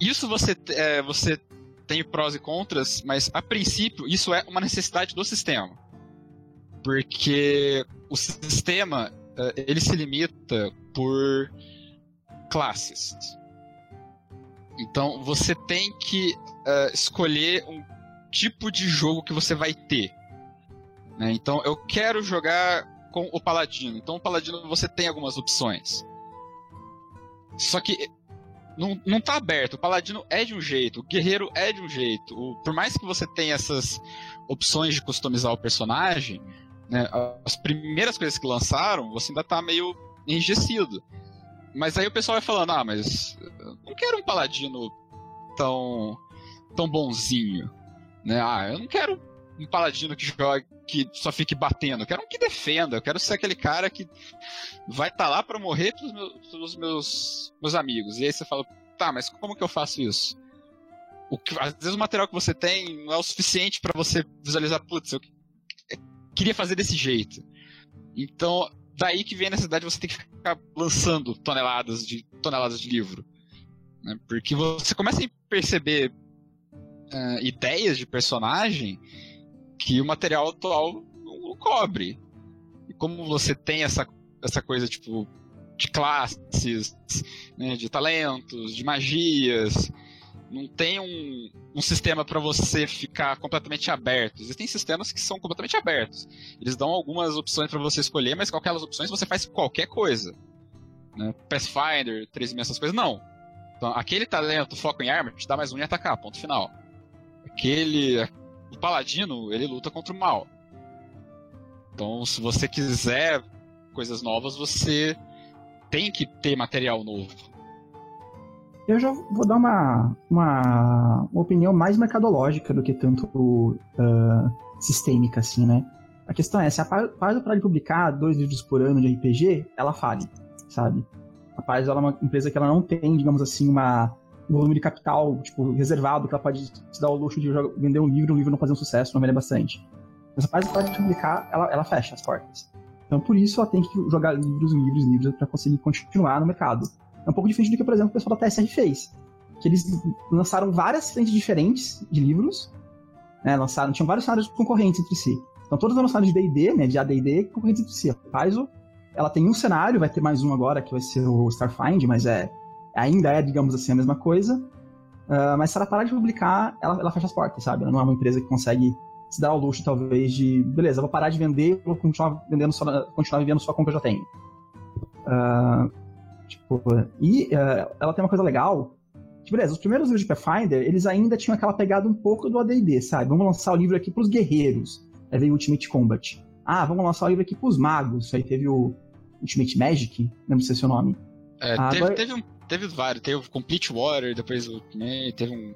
isso você, é, você tem prós e contras, mas a princípio isso é uma necessidade do sistema. Porque o sistema eh, ele se limita por classes. Então você tem que uh, escolher um, tipo de jogo que você vai ter. Né? Então, eu quero jogar com o Paladino. Então, o Paladino você tem algumas opções. Só que não, não tá aberto. O Paladino é de um jeito, o Guerreiro é de um jeito. O, por mais que você tenha essas opções de customizar o personagem, né, as primeiras coisas que lançaram, você ainda tá meio enrijecido. Mas aí o pessoal vai falando, ah, mas não quero um paladino tão tão bonzinho, né? Ah, eu não quero um paladino que jogue, que só fique batendo. Eu quero um que defenda. Eu quero ser aquele cara que vai estar tá lá para morrer pelos meus, meus, meus amigos. E aí você fala, tá, mas como que eu faço isso? O que, às vezes o material que você tem não é o suficiente para você visualizar, putz, eu queria fazer desse jeito. Então, daí que vem a necessidade de você ter que ficar lançando toneladas de toneladas de livro. Né? Porque você começa a perceber uh, ideias de personagem que o material atual não cobre. E como você tem essa, essa coisa, tipo, de classes, né, de talentos, de magias, não tem um, um sistema para você ficar completamente aberto. Existem sistemas que são completamente abertos. Eles dão algumas opções para você escolher, mas com aquelas opções você faz qualquer coisa. Né? Pathfinder, 13 essas coisas, não. Então, aquele talento, foco em arma, te dá mais um em atacar, ponto final. Aquele. O paladino, ele luta contra o mal. Então, se você quiser coisas novas, você tem que ter material novo. Eu já vou dar uma, uma, uma opinião mais mercadológica do que tanto uh, sistêmica, assim, né? A questão é, se a Paizo parar de publicar dois livros por ano de RPG, ela fale, sabe? A Paizo é uma empresa que ela não tem, digamos assim, uma, um volume de capital tipo, reservado, que ela pode se dar o luxo de vender um livro, um livro não fazer um sucesso, não vender bastante. Mas a Paizo parar de publicar, ela, ela fecha as portas. Então, por isso, ela tem que jogar livros, livros, livros para conseguir continuar no mercado. É um pouco diferente do que, por exemplo, o pessoal da TSR fez. Que eles lançaram várias frentes diferentes de livros, né? Lançaram, tinham vários cenários concorrentes entre si. Então todos eram cenários de D&D, né? De AD&D concorrentes entre si. A Paizo, ela tem um cenário, vai ter mais um agora, que vai ser o Starfind, mas é ainda é, digamos assim, a mesma coisa. Uh, mas se ela parar de publicar, ela, ela fecha as portas, sabe? Ela não é uma empresa que consegue se dar ao luxo, talvez, de beleza, vou parar de vender, vou continuar vendendo só, continuar vivendo só com o que eu já tenho. Uh, Tipo, e uh, ela tem uma coisa legal. Que, beleza, os primeiros livros de Pathfinder, eles ainda tinham aquela pegada um pouco do AD&D, sabe? Vamos lançar o livro aqui pros guerreiros. Aí veio o Ultimate Combat. Ah, vamos lançar o livro aqui pros magos. Aí teve o Ultimate Magic, não sei se é o nome. É, ah, teve, agora... teve, um, teve vários. Teve o Complete Water, depois o... Né, teve um...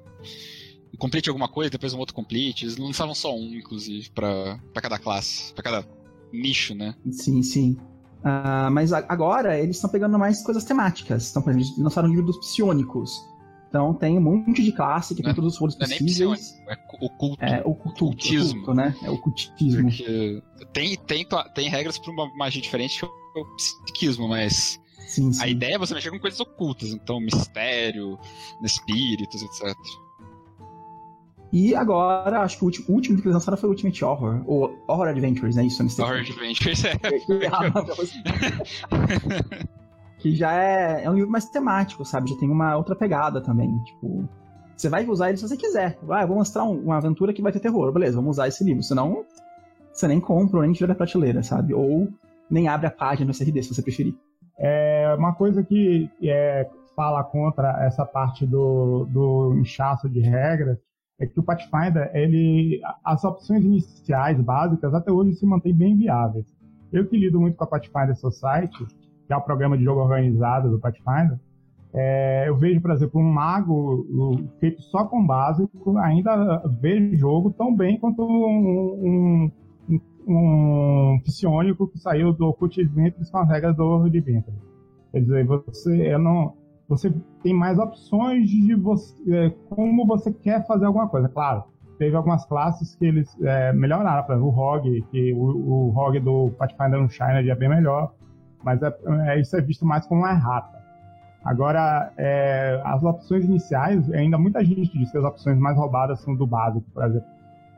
Complete alguma coisa, depois um outro Complete. Eles lançavam só um, inclusive, pra cada classe, pra cada nicho, né? Sim, sim. Uh, mas agora eles estão pegando mais coisas temáticas. Então, por exemplo, eles lançaram o livro dos psionicos. Então tem um monte de classe que não tem é todos os rolos possíveis. É oculto. É o cultismo. Oculto, né? É o cultismo. tem, tem, tem regras para uma magia diferente que é o psiquismo, mas sim, sim. a ideia é você mexer com coisas ocultas. Então, mistério, espíritos, etc. E agora, acho que o último, o último que eles lançaram foi o Ultimate Horror, ou Horror Adventures, né? Isso, Horror Adventures, é. que já é, é um livro mais temático, sabe? Já tem uma outra pegada também. Tipo, você vai usar ele se você quiser. Ah, eu vou mostrar um, uma aventura que vai ter terror. Beleza, vamos usar esse livro. Senão, você nem compra ou nem tira da prateleira, sabe? Ou nem abre a página no SRD, se você preferir. É uma coisa que é, fala contra essa parte do, do inchaço de regras é que o Pathfinder, ele, as opções iniciais básicas até hoje se mantêm bem viáveis. Eu que lido muito com a Pathfinder Society, que é o programa de jogo organizado do Pathfinder, é, eu vejo, por exemplo, um mago feito só com básico ainda vê jogo tão bem quanto um, um, um psionico que saiu do Ocultismo com as regras do Adventure. Quer dizer, você, eu não, você tem mais opções de você, é, como você quer fazer alguma coisa. Claro, teve algumas classes que eles é, melhoraram, por exemplo, o ROG, que o, ROG do Pathfinder no China é bem melhor, mas é, é, isso é visto mais como uma errata. Agora, é, as opções iniciais, ainda muita gente diz que as opções mais roubadas são do básico, por exemplo.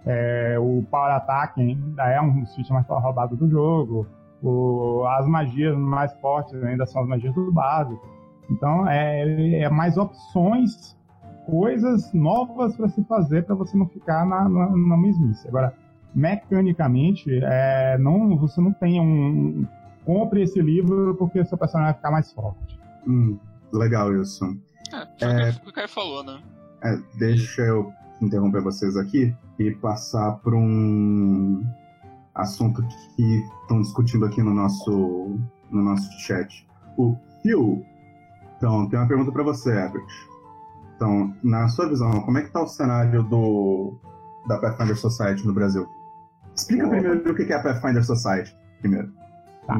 É, o Power Attack ainda é um dos features mais roubados do jogo. O, as magias mais fortes ainda são as magias do básico. Então, é, é mais opções coisas novas para se fazer para você não ficar na, na, na mesmice. Agora, mecanicamente, é, não, você não tem um. Compre esse livro porque seu personagem vai ficar mais forte. Hum, legal isso. É, é, o que o Caio falou, né? É, deixa eu interromper vocês aqui e passar para um assunto que estão discutindo aqui no nosso, no nosso chat. O Phil, então, tem uma pergunta para você, Herbert. Então, na sua visão, como é que tá o cenário do da Pathfinder Society no Brasil? Explica primeiro o que é a Pathfinder Society, primeiro. Tá.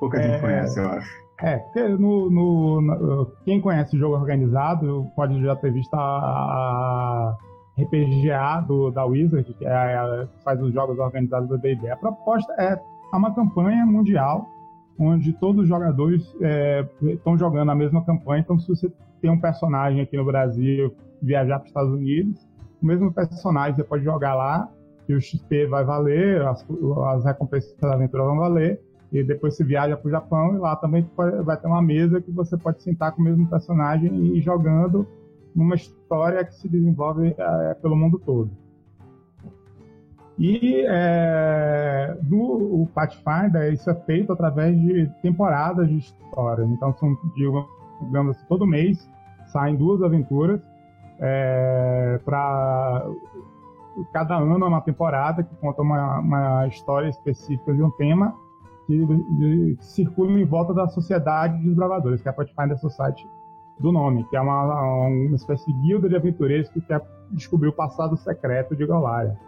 Pouca gente é... conhece, eu acho. É, no, no, no, quem conhece o jogo organizado pode já ter visto a, a RPGA do, da Wizard, que é, faz os jogos organizados do D&D. A proposta é uma campanha mundial onde todos os jogadores estão é, jogando a mesma campanha. Então, se você tem um personagem aqui no Brasil viajar para os Estados Unidos, o mesmo personagem você pode jogar lá, e o XP vai valer, as, as recompensas da aventura vão valer, e depois você viaja para o Japão e lá também vai ter uma mesa que você pode sentar com o mesmo personagem e ir jogando numa história que se desenvolve é, pelo mundo todo. E é, do o Pathfinder, isso é feito através de temporadas de história. Então, são, digamos assim, todo mês saem duas aventuras é, para cada ano é uma temporada que conta uma, uma história específica de um tema que, de, que circula em volta da sociedade dos bravadores, que é a Pathfinder Society do nome, que é uma, uma espécie de guilda de aventureiros que quer descobrir o passado secreto de Galária.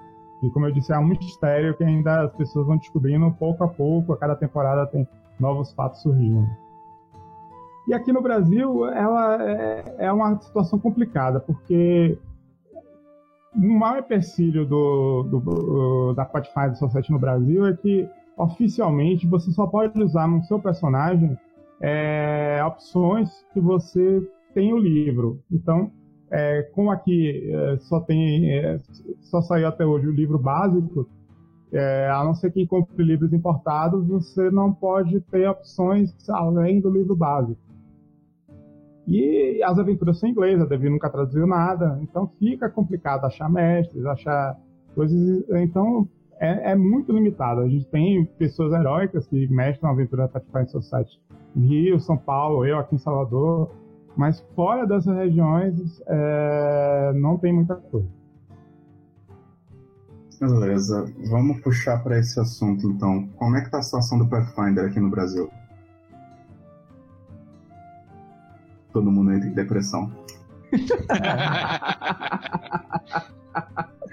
E como eu disse, é um mistério que ainda as pessoas vão descobrindo pouco a pouco, a cada temporada tem novos fatos surgindo. E aqui no Brasil, ela é, é uma situação complicada, porque o maior empecilho do, do, do, da Pathfinder Society no Brasil é que, oficialmente, você só pode usar no seu personagem é, opções que você tem o livro. Então, é, como aqui é, só tem, é, só saiu até hoje o livro básico, é, a não ser que compre livros importados, você não pode ter opções além do livro básico. E as aventuras são inglesas, a Devi nunca traduziu nada, então fica complicado achar mestres, achar coisas. Então é, é muito limitado. A gente tem pessoas heróicas que mestram a aventura Pathfinder Society Rio, São Paulo, eu aqui em Salvador, mas fora dessas regiões é, não tem muita coisa. Beleza, vamos puxar para esse assunto então. Como é que tá a situação do Pathfinder aqui no Brasil? Todo mundo entra em depressão.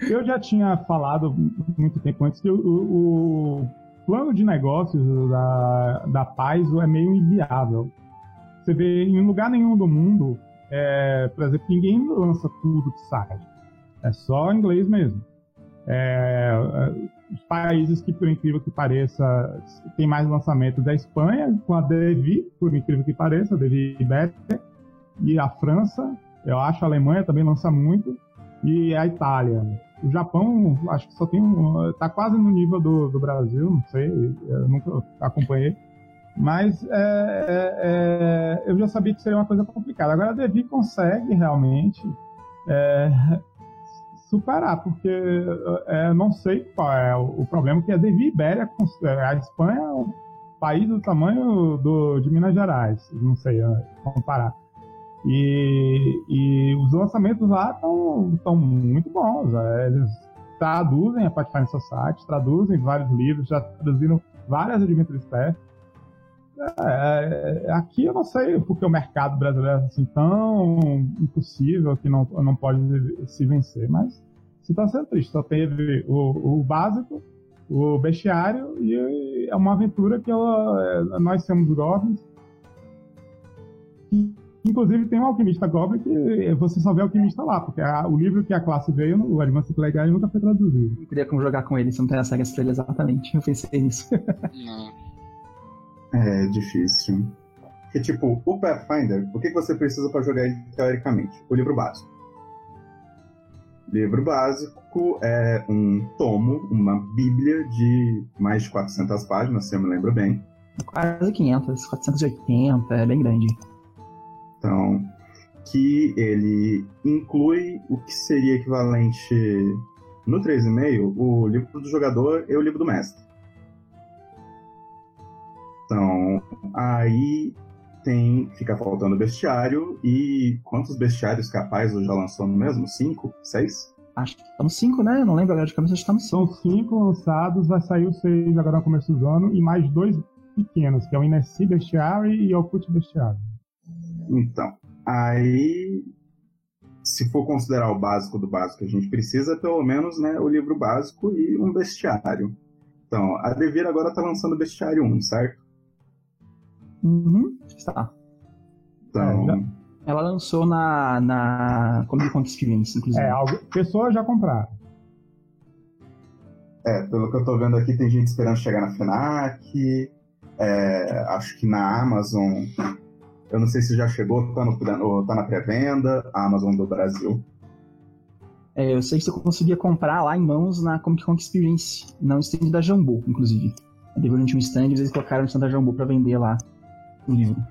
Eu já tinha falado muito tempo antes que o, o plano de negócios da, da Paizo é meio inviável. Você vê em lugar nenhum do mundo, é, por exemplo, ninguém lança tudo que sai. É só inglês mesmo. É, é, os países que, por incrível que pareça, tem mais lançamentos da Espanha, com a Devi, por incrível que pareça, a Devi Ibérica, e a França, eu acho a Alemanha também lança muito, e a Itália. O Japão, acho que só tem um. Tá quase no nível do, do Brasil, não sei, eu nunca acompanhei. Mas é, é, é, eu já sabia que seria uma coisa complicada. Agora a Devi consegue realmente é, superar, porque é, não sei qual é o, problema, que a Devi Ibéria, a Espanha é um país do tamanho do, de Minas Gerais, não sei comparar. E, e os lançamentos lá estão muito bons. Eles traduzem a Pathfinder Society, traduzem vários livros, já traduziram várias Adventures Path. É, aqui eu não sei porque o mercado brasileiro é assim tão impossível que não, não pode se vencer, mas situação é triste. Só teve o, o básico, o bestiário e é uma aventura que ela, nós somos goblins Inclusive tem um alquimista Goblin que você só vê alquimista lá, porque a, o livro que a classe veio, o Advanced Legal, nunca foi traduzido. Não teria como jogar com ele se não tem pra ele exatamente. Eu pensei nisso. Não. É difícil. Porque, tipo, o Pathfinder, o que você precisa para jogar ele teoricamente? O livro básico. Livro básico é um tomo, uma bíblia de mais de 400 páginas, se eu me lembro bem. Quase 500, 480, é bem grande. Então, que ele inclui o que seria equivalente no 3,5, o livro do jogador e o livro do mestre. Aí tem fica faltando bestiário e quantos bestiários capazes já lançou no mesmo? Cinco? Seis? Acho que estamos cinco, né? Eu não lembro agora de cabeça, estamos São cinco lançados, vai sair os seis agora no começo do ano e mais dois pequenos, que é o Inessi Bestiary e o Put Bestiary. Então, aí se for considerar o básico do básico que a gente precisa, pelo menos né, o livro básico e um bestiário. Então, a Devir agora está lançando o bestiário 1, certo? Uhum, está. Então, É, Ela lançou na, na Comic Con Experience, inclusive. É, algo, pessoas já compraram. é, pelo que eu tô vendo aqui, tem gente esperando chegar na FENAC, é, acho que na Amazon, eu não sei se já chegou, tá, no, ou tá na pré-venda, a Amazon do Brasil. É, eu sei que você conseguia comprar lá em mãos na Comic Con Experience, não stand da Jambô, inclusive. A tinha um stand eles colocaram no stand da Jambô pra vender lá livro.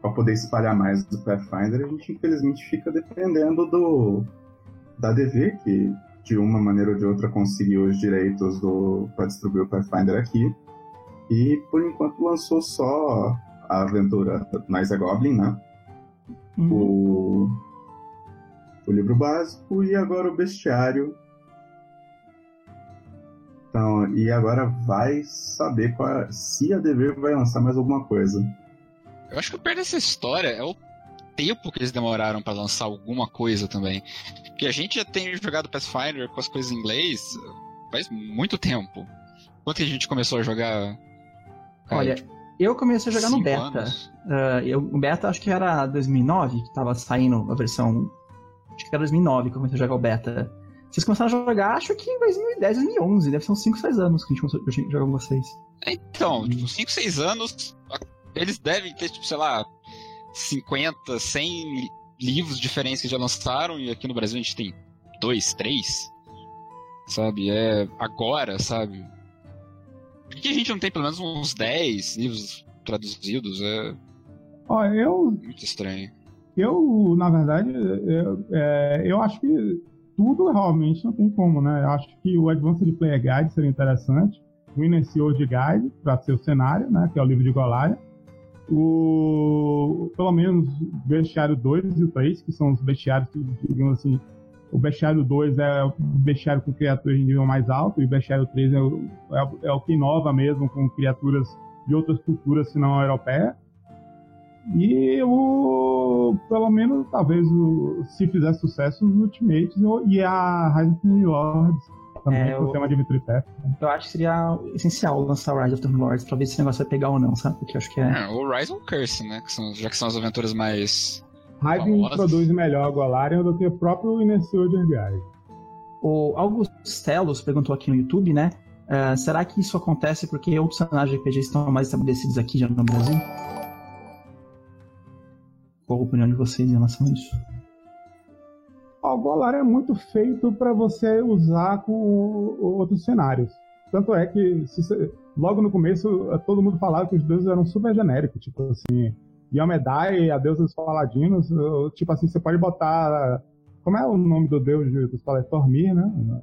Para poder espalhar mais do Pathfinder, a gente infelizmente fica dependendo do da DV, que de uma maneira ou de outra conseguiu os direitos para distribuir o Pathfinder aqui. E por enquanto lançou só a aventura Nice Goblin, né? Uhum. O, o livro básico e agora o bestiário. Então, e agora vai saber qual, se a DV vai lançar mais alguma coisa. Eu acho que o perto dessa história é o tempo que eles demoraram pra lançar alguma coisa também. Porque a gente já tem jogado Pathfinder com as coisas em inglês faz muito tempo. Quanto que a gente começou a jogar? Cara, Olha, tipo, eu comecei a jogar no beta. Ah, eu, o beta acho que era 2009, que tava saindo a versão. Acho que era 2009 que eu comecei a jogar o beta. Vocês começaram a jogar, acho que em 2010, 2011. Deve ser uns 5, 6 anos que a gente começou a jogar com vocês. Então, tipo, 5, 6 anos, eles devem ter, tipo, sei lá, 50, 100 li- livros diferentes que já lançaram, e aqui no Brasil a gente tem dois, três. Sabe? É agora, sabe? Por que a gente não tem pelo menos uns 10 livros traduzidos? É Ó, eu, muito estranho. eu na verdade, eu, é, eu acho que tudo realmente não tem como, né? Eu acho que o Advanced Player Guide seria interessante. O Inner Guide, para ser o cenário, né? Que é o livro de Golaria. O, pelo menos Bestiário 2 e o 3, que são os bestiários digamos assim, o Bestiário 2 é o bestiário com criaturas de nível mais alto, e o Bestiário 3 é o, é é o que inova mesmo com criaturas de outras culturas, se não a europeia. E o. Pelo menos, talvez, o, se fizer sucesso, os Ultimates e a the Lords. Também É, tema de Vitripé. Eu acho que seria essencial lançar o Rise of the Lords pra ver se esse negócio vai pegar ou não, sabe? Porque eu acho que é. É, o Rise ou Curse, né? Que são- já que são as aventuras mais. Famosas. introduz melhor a Golarion do que o próprio Inner Soldier Guide. O Augustelos perguntou aqui no YouTube, né? ah, será que isso acontece porque outros cenários de RPG estão mais estabelecidos aqui já no Brasil? Qual a opinião de vocês em relação a isso? O Golarion é muito feito para você usar com outros cenários. Tanto é que você- logo no começo eh, todo mundo falava que os deuses eram super genéricos, tipo assim, Yomedai, a deusa dos paladinos, tipo assim, você pode botar. Como é o nome do deus de- dos paladinos? Tormir, né?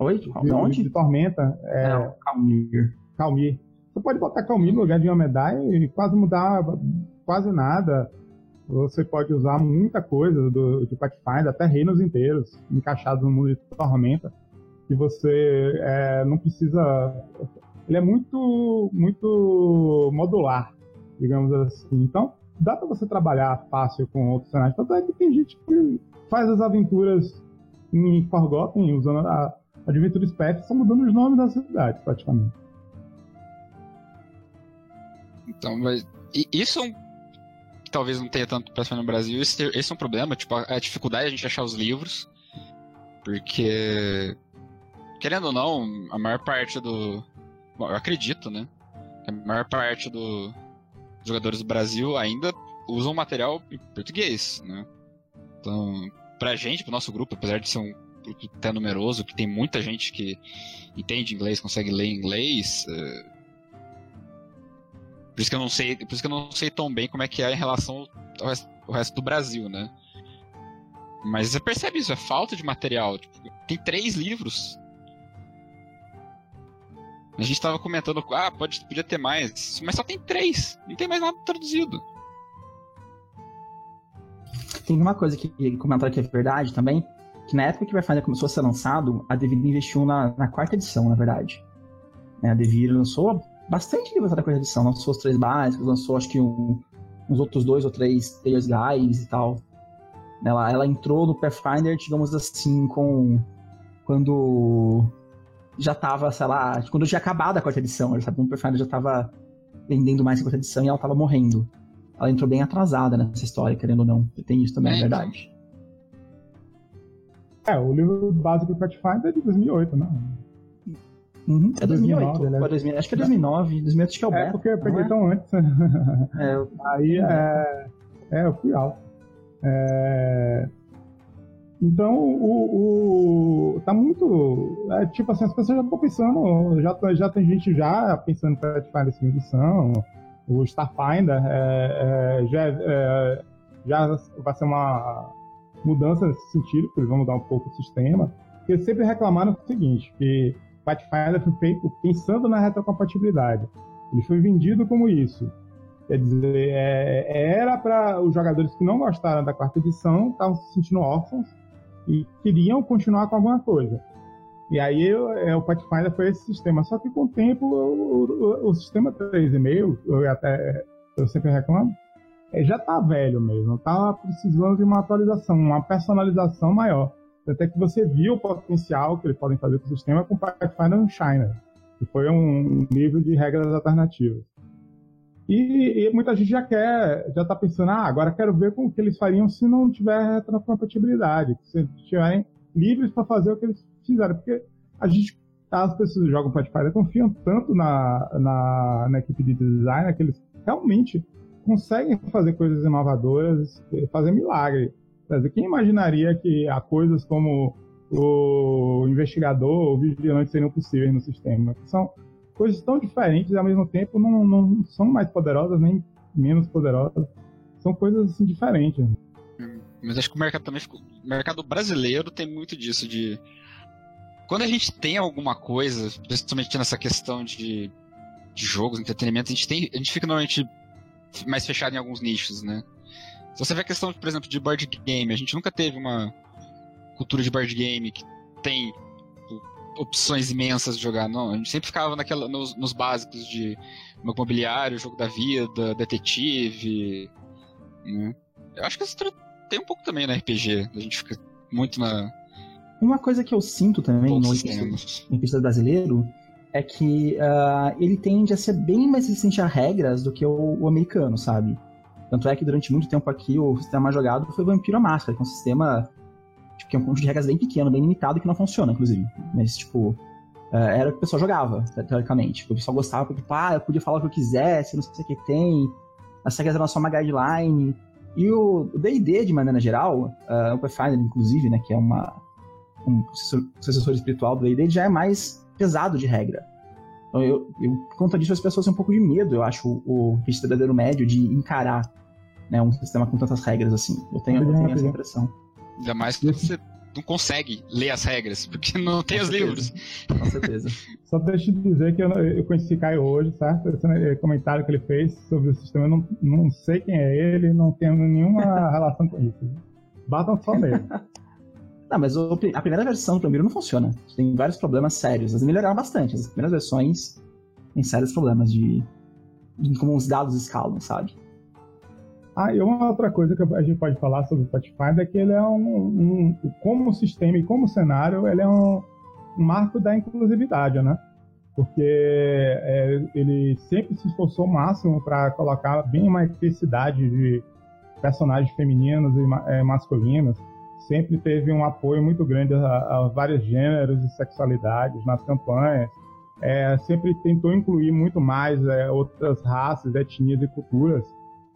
Oi? De, De onde? de tormenta. É, É, Calmir. Calmir. Você pode botar Calmir no lugar de Yomedai e quase mudar quase nada. Você pode usar muita coisa do, de Pathfinder, até reinos inteiros, encaixados no mundo de Tormenta, que você é, não precisa... Ele é muito, muito modular, digamos assim. Então, dá para você trabalhar fácil com outros cenários. Tanto é que tem gente que faz as aventuras em Forgotten, usando a Adventure Path, só mudando os nomes da cidade, praticamente. Então, mas. Isso é um. Talvez não tenha tanto Pathfinder no Brasil. Esse, esse é um problema, tipo, a, a dificuldade de a gente achar os livros. Porque. Querendo ou não, a maior parte do. Bom, eu acredito, né? A maior parte do- dos jogadores do Brasil ainda usam material em português, né? Então, pra gente, pro nosso grupo, apesar de ser um grupo até numeroso, que tem muita gente que entende inglês, consegue ler inglês, eh, por isso que eu não sei, por isso que eu não sei tão bem como é que é em relação ao resto o resto do Brasil, né? Mas você percebe isso, é falta de material. Tipo, tem três livros. A gente tava comentando, ah, pode, podia ter mais. Mas só tem três. Não tem mais nada traduzido. Tem uma coisa que comentaram que é verdade também, que na época que o Pathfinder começou a ser lançado, a Devir investiu na, na quarta edição, na verdade. É, a Devir lançou bastante livros da quarta edição, lançou os três básicos, lançou acho que um, uns outros dois ou três Players Guides e tal. Ela, ela entrou no Pathfinder, digamos assim, com. Quando já tava, sei lá, quando tinha acabado a quarta edição, sabe? O Pathfinder já tava vendendo mais que a quarta edição e ela tava morrendo. Ela entrou bem atrasada nessa história, querendo ou não. Tem isso também, é, é verdade. É, o livro básico do Pathfinder é de 2008, né? Uhum, é 2008. 2009, 2000, acho que é 2009. 2008 acho que é o É, porque eu peguei é? tão antes. É, eu... Aí, é, é, eu fui alto. É, então, o, o, tá muito. É, tipo assim, as pessoas já estão pensando, já, já tem gente já pensando em Pathfinder segunda edição, o Starfinder é, é, já, é, já vai ser uma mudança nesse sentido, porque eles vão mudar um pouco o sistema. Porque eles sempre reclamaram o seguinte, que Pathfinder foi feito pensando na retrocompatibilidade. Ele foi vendido como isso. Quer dizer, é, era para os jogadores que não gostaram da quarta edição, estavam se sentindo órfãos e queriam continuar com alguma coisa. E aí é, o Pathfinder foi esse sistema. Só que com o tempo, o, o, o sistema 3,5, eu até eu sempre reclamo, é, já está velho mesmo. Está precisando de uma atualização, uma personalização maior. Até que você viu o potencial que eles podem fazer com o sistema com Pathfinder no China, que foi um livro de regras alternativas. E, e, muita gente já quer, já está pensando, ah, agora quero ver como que eles fariam se não tiver retrocompatibilidade, se estiverem livres para fazer o que eles fizeram, porque a gente, as pessoas que jogam Pathfinder confiam tanto na, na, na equipe de design que eles realmente conseguem fazer coisas inovadoras, fazer milagre. Quem imaginaria que há coisas como o investigador, o vigilante seriam possíveis no sistema? São coisas tão diferentes e ao mesmo tempo não, não são mais poderosas nem menos poderosas. São coisas assim diferentes. Mas acho que o mercado também ficou... O mercado brasileiro tem muito disso de. Quando a gente tem alguma coisa, principalmente nessa questão de, de jogos, entretenimento, a gente, tem, a gente fica normalmente mais fechado em alguns nichos, né? Se você vê a questão, por exemplo, de board game, a gente nunca teve uma cultura de board game que tem opções imensas de jogar, não. A gente sempre ficava naquela, nos, nos básicos de mobiliário, jogo da vida, detetive. Né? Eu acho que isso tem um pouco também na RPG. A gente fica muito na. Uma coisa que eu sinto também no RPG brasileiro é que uh, ele tende a ser bem mais resistente a regras do que o, o americano, sabe? Tanto é que durante muito tempo aqui o sistema jogado foi Vampiro à Máscara, que é um sistema tipo, que é um conjunto de regras bem pequeno, bem limitado, que não funciona, inclusive. Mas, tipo, é, era o que o pessoal jogava, teoricamente. Tipo, o pessoal gostava porque, tipo, ah, eu podia falar o que eu quisesse, não sei o que tem. As regras eram só uma guideline. E o D&D, de maneira geral, uh, o Pathfinder, inclusive, né, que é uma, um sucessor espiritual do D&D, já é mais pesado de regra. Então, eu, eu, por conta disso, as pessoas têm um pouco de medo, eu acho, o, o cidadão médio de encarar né, um sistema com tantas regras assim. Eu tenho, eu tenho essa impressão. Ainda mais que você não consegue ler as regras, porque não tem com os certeza. livros. Com certeza. Só deixa eu dizer que eu, eu conheci Caio hoje, certo? Esse comentário que ele fez sobre o sistema, eu não, não sei quem é ele, não tenho nenhuma relação com isso. Batam só nele. Não, mas o, a primeira versão do Plumiro não funciona. Tem vários problemas sérios. Eles melhoraram bastante. As primeiras versões têm sérios problemas de, de como os dados escalam, sabe? Ah, e uma outra coisa que a gente pode falar sobre o Pathfinder é que ele é um, um como sistema e como cenário, ele é um, um marco da inclusividade, né? Porque é, ele sempre se esforçou o máximo para colocar bem uma diversidade de personagens femininos e é, masculinos. Sempre teve um apoio muito grande a, a vários gêneros e sexualidades nas campanhas. É, sempre tentou incluir muito mais é, outras raças, etnias e culturas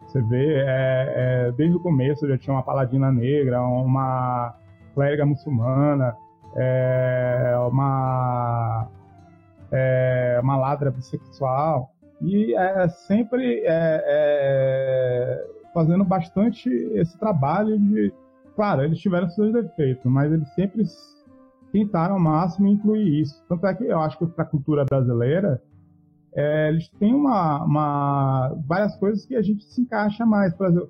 você vê, é, é, desde o começo já tinha uma paladina negra, uma clériga muçulmana, é, uma, é, uma ladra bissexual. E é, sempre é, é, fazendo bastante esse trabalho de. Claro, eles tiveram seus defeitos, mas eles sempre tentaram ao máximo incluir isso. Tanto é que eu acho que para a cultura brasileira, é, eles têm uma, uma, várias coisas que a gente se encaixa mais. Por exemplo,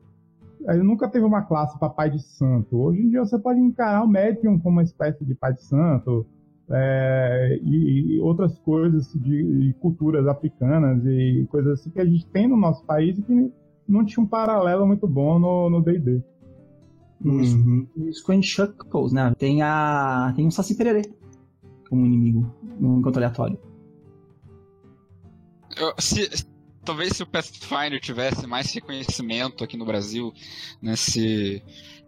nunca teve uma classe para pai de santo. Hoje em dia você pode encarar o médium como uma espécie de pai de santo é, e, e, outras coisas de, de, culturas africanas e coisas assim que a gente tem no nosso país e que não tinha um paralelo muito bom no D&D. Os, uhum. os né? Tem, a, tem um Saci Pererê como inimigo no encontro aleatório. Eu, se, talvez se o Pathfinder tivesse mais reconhecimento aqui no Brasil, né, se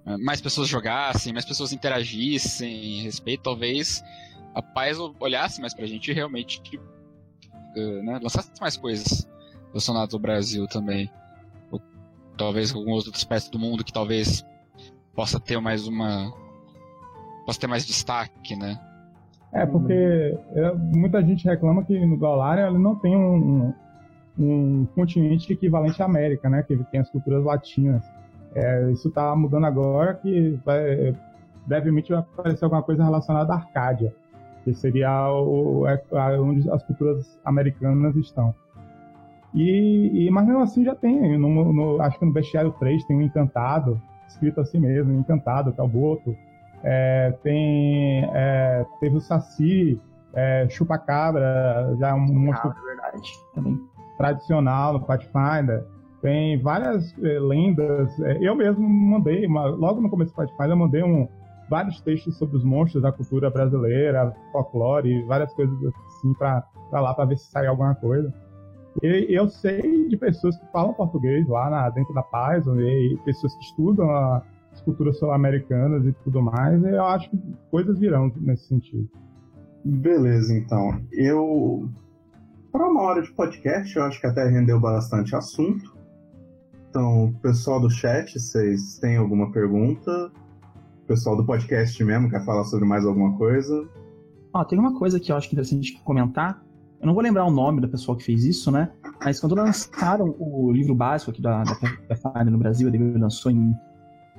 eh, mais pessoas jogassem, mais pessoas interagissem, respeito, talvez a paz olhasse mais pra gente e realmente uh, né, lançasse mais coisas relacionadas ao Brasil também. Ou talvez algumas outras partes do mundo que talvez possa ter mais uma. possa ter mais destaque, né? É, porque é, muita gente reclama que no Galarian ele não tem um, um, continente equivalente à América, né? Que tem as culturas latinas. É, isso está mudando agora que vai, brevemente vai aparecer alguma coisa relacionada à Arcádia que seria o, é, onde as culturas americanas estão. E, e, mas mesmo assim já tem, no, no, acho que no Bestiário 3 tem um Encantado, escrito assim mesmo, Encantado, que é tem, é, teve o Saci, é, Chupacabra, já é um monstro tradicional no Pathfinder. Tem várias é, lendas. É, eu mesmo mandei, uma, logo no começo do Pathfinder, eu mandei um, vários textos sobre os monstros da cultura brasileira, folclore, várias coisas assim para lá para ver se sai alguma coisa. E eu sei de pessoas que falam português lá na, dentro da Paz, e pessoas que estudam as culturas sul-americanas e tudo mais, e eu acho que coisas virão nesse sentido. Beleza, então. Eu. Para uma hora de podcast, eu acho que até rendeu bastante assunto. Então, pessoal do chat, vocês têm alguma pergunta? pessoal do podcast mesmo quer falar sobre mais alguma coisa? Ah, tem uma coisa que eu acho que é interessante comentar. Eu não vou lembrar o nome da pessoa que fez isso, né? Mas quando lançaram o livro básico aqui da, da Pathfinder no Brasil, ele lançou em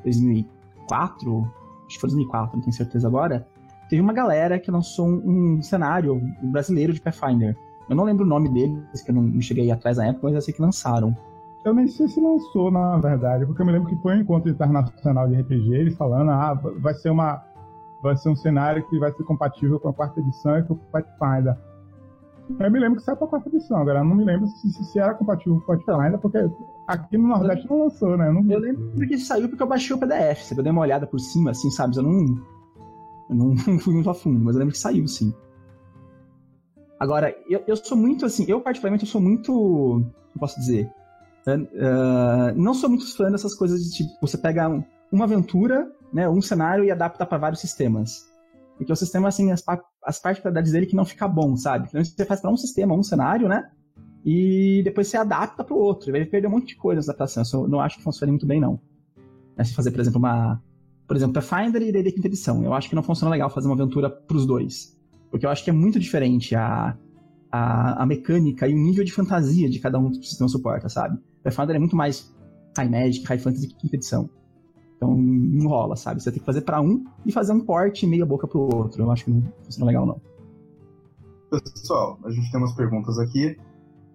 2004, acho que foi 2004, não tenho certeza agora. Teve uma galera que lançou um, um cenário brasileiro de Pathfinder. Eu não lembro o nome deles, que eu não cheguei atrás na época, mas eu sei que lançaram. Eu nem sei se lançou, na verdade, porque eu me lembro que foi um encontro internacional de RPG, eles falando, ah, vai ser uma. Vai ser um cenário que vai ser compatível com a quarta edição e com o Pathfinder. Eu me lembro que saiu pra quarta edição, agora eu não me lembro se, se era compatível com o Pathfinder, porque aqui no Nordeste não lançou, né? Eu, não... eu lembro que saiu porque eu baixei o PDF, você deu uma olhada por cima, assim, sabe? Eu não, eu não fui muito a fundo, mas eu lembro que saiu, sim. Agora, eu, eu sou muito assim, eu particularmente eu sou muito. Como posso dizer? Uh, não sou muito fã dessas coisas de tipo, você pega um, uma aventura, né, um cenário e adapta para vários sistemas. Porque o sistema, assim, as, as particularidades dele que não fica bom, sabe? Então você faz para um sistema, um cenário, né? E depois você adapta para o outro. E vai perder um monte de coisa nessa adaptação. Eu não acho que funcione muito bem, não. É se fazer, por exemplo, uma. Por exemplo, Pathfinder e D&D Quinta Edição. Eu acho que não funciona legal fazer uma aventura para os dois. Porque eu acho que é muito diferente a, a, a mecânica e o nível de fantasia de cada um que o sistema suporta, sabe? Pathfinder é muito mais High Magic, High Fantasy que quinta edição. Então não rola, sabe? Você tem que fazer para um e fazer um porte meia boca pro outro. Eu acho que não funciona legal, não. Pessoal, a gente tem umas perguntas aqui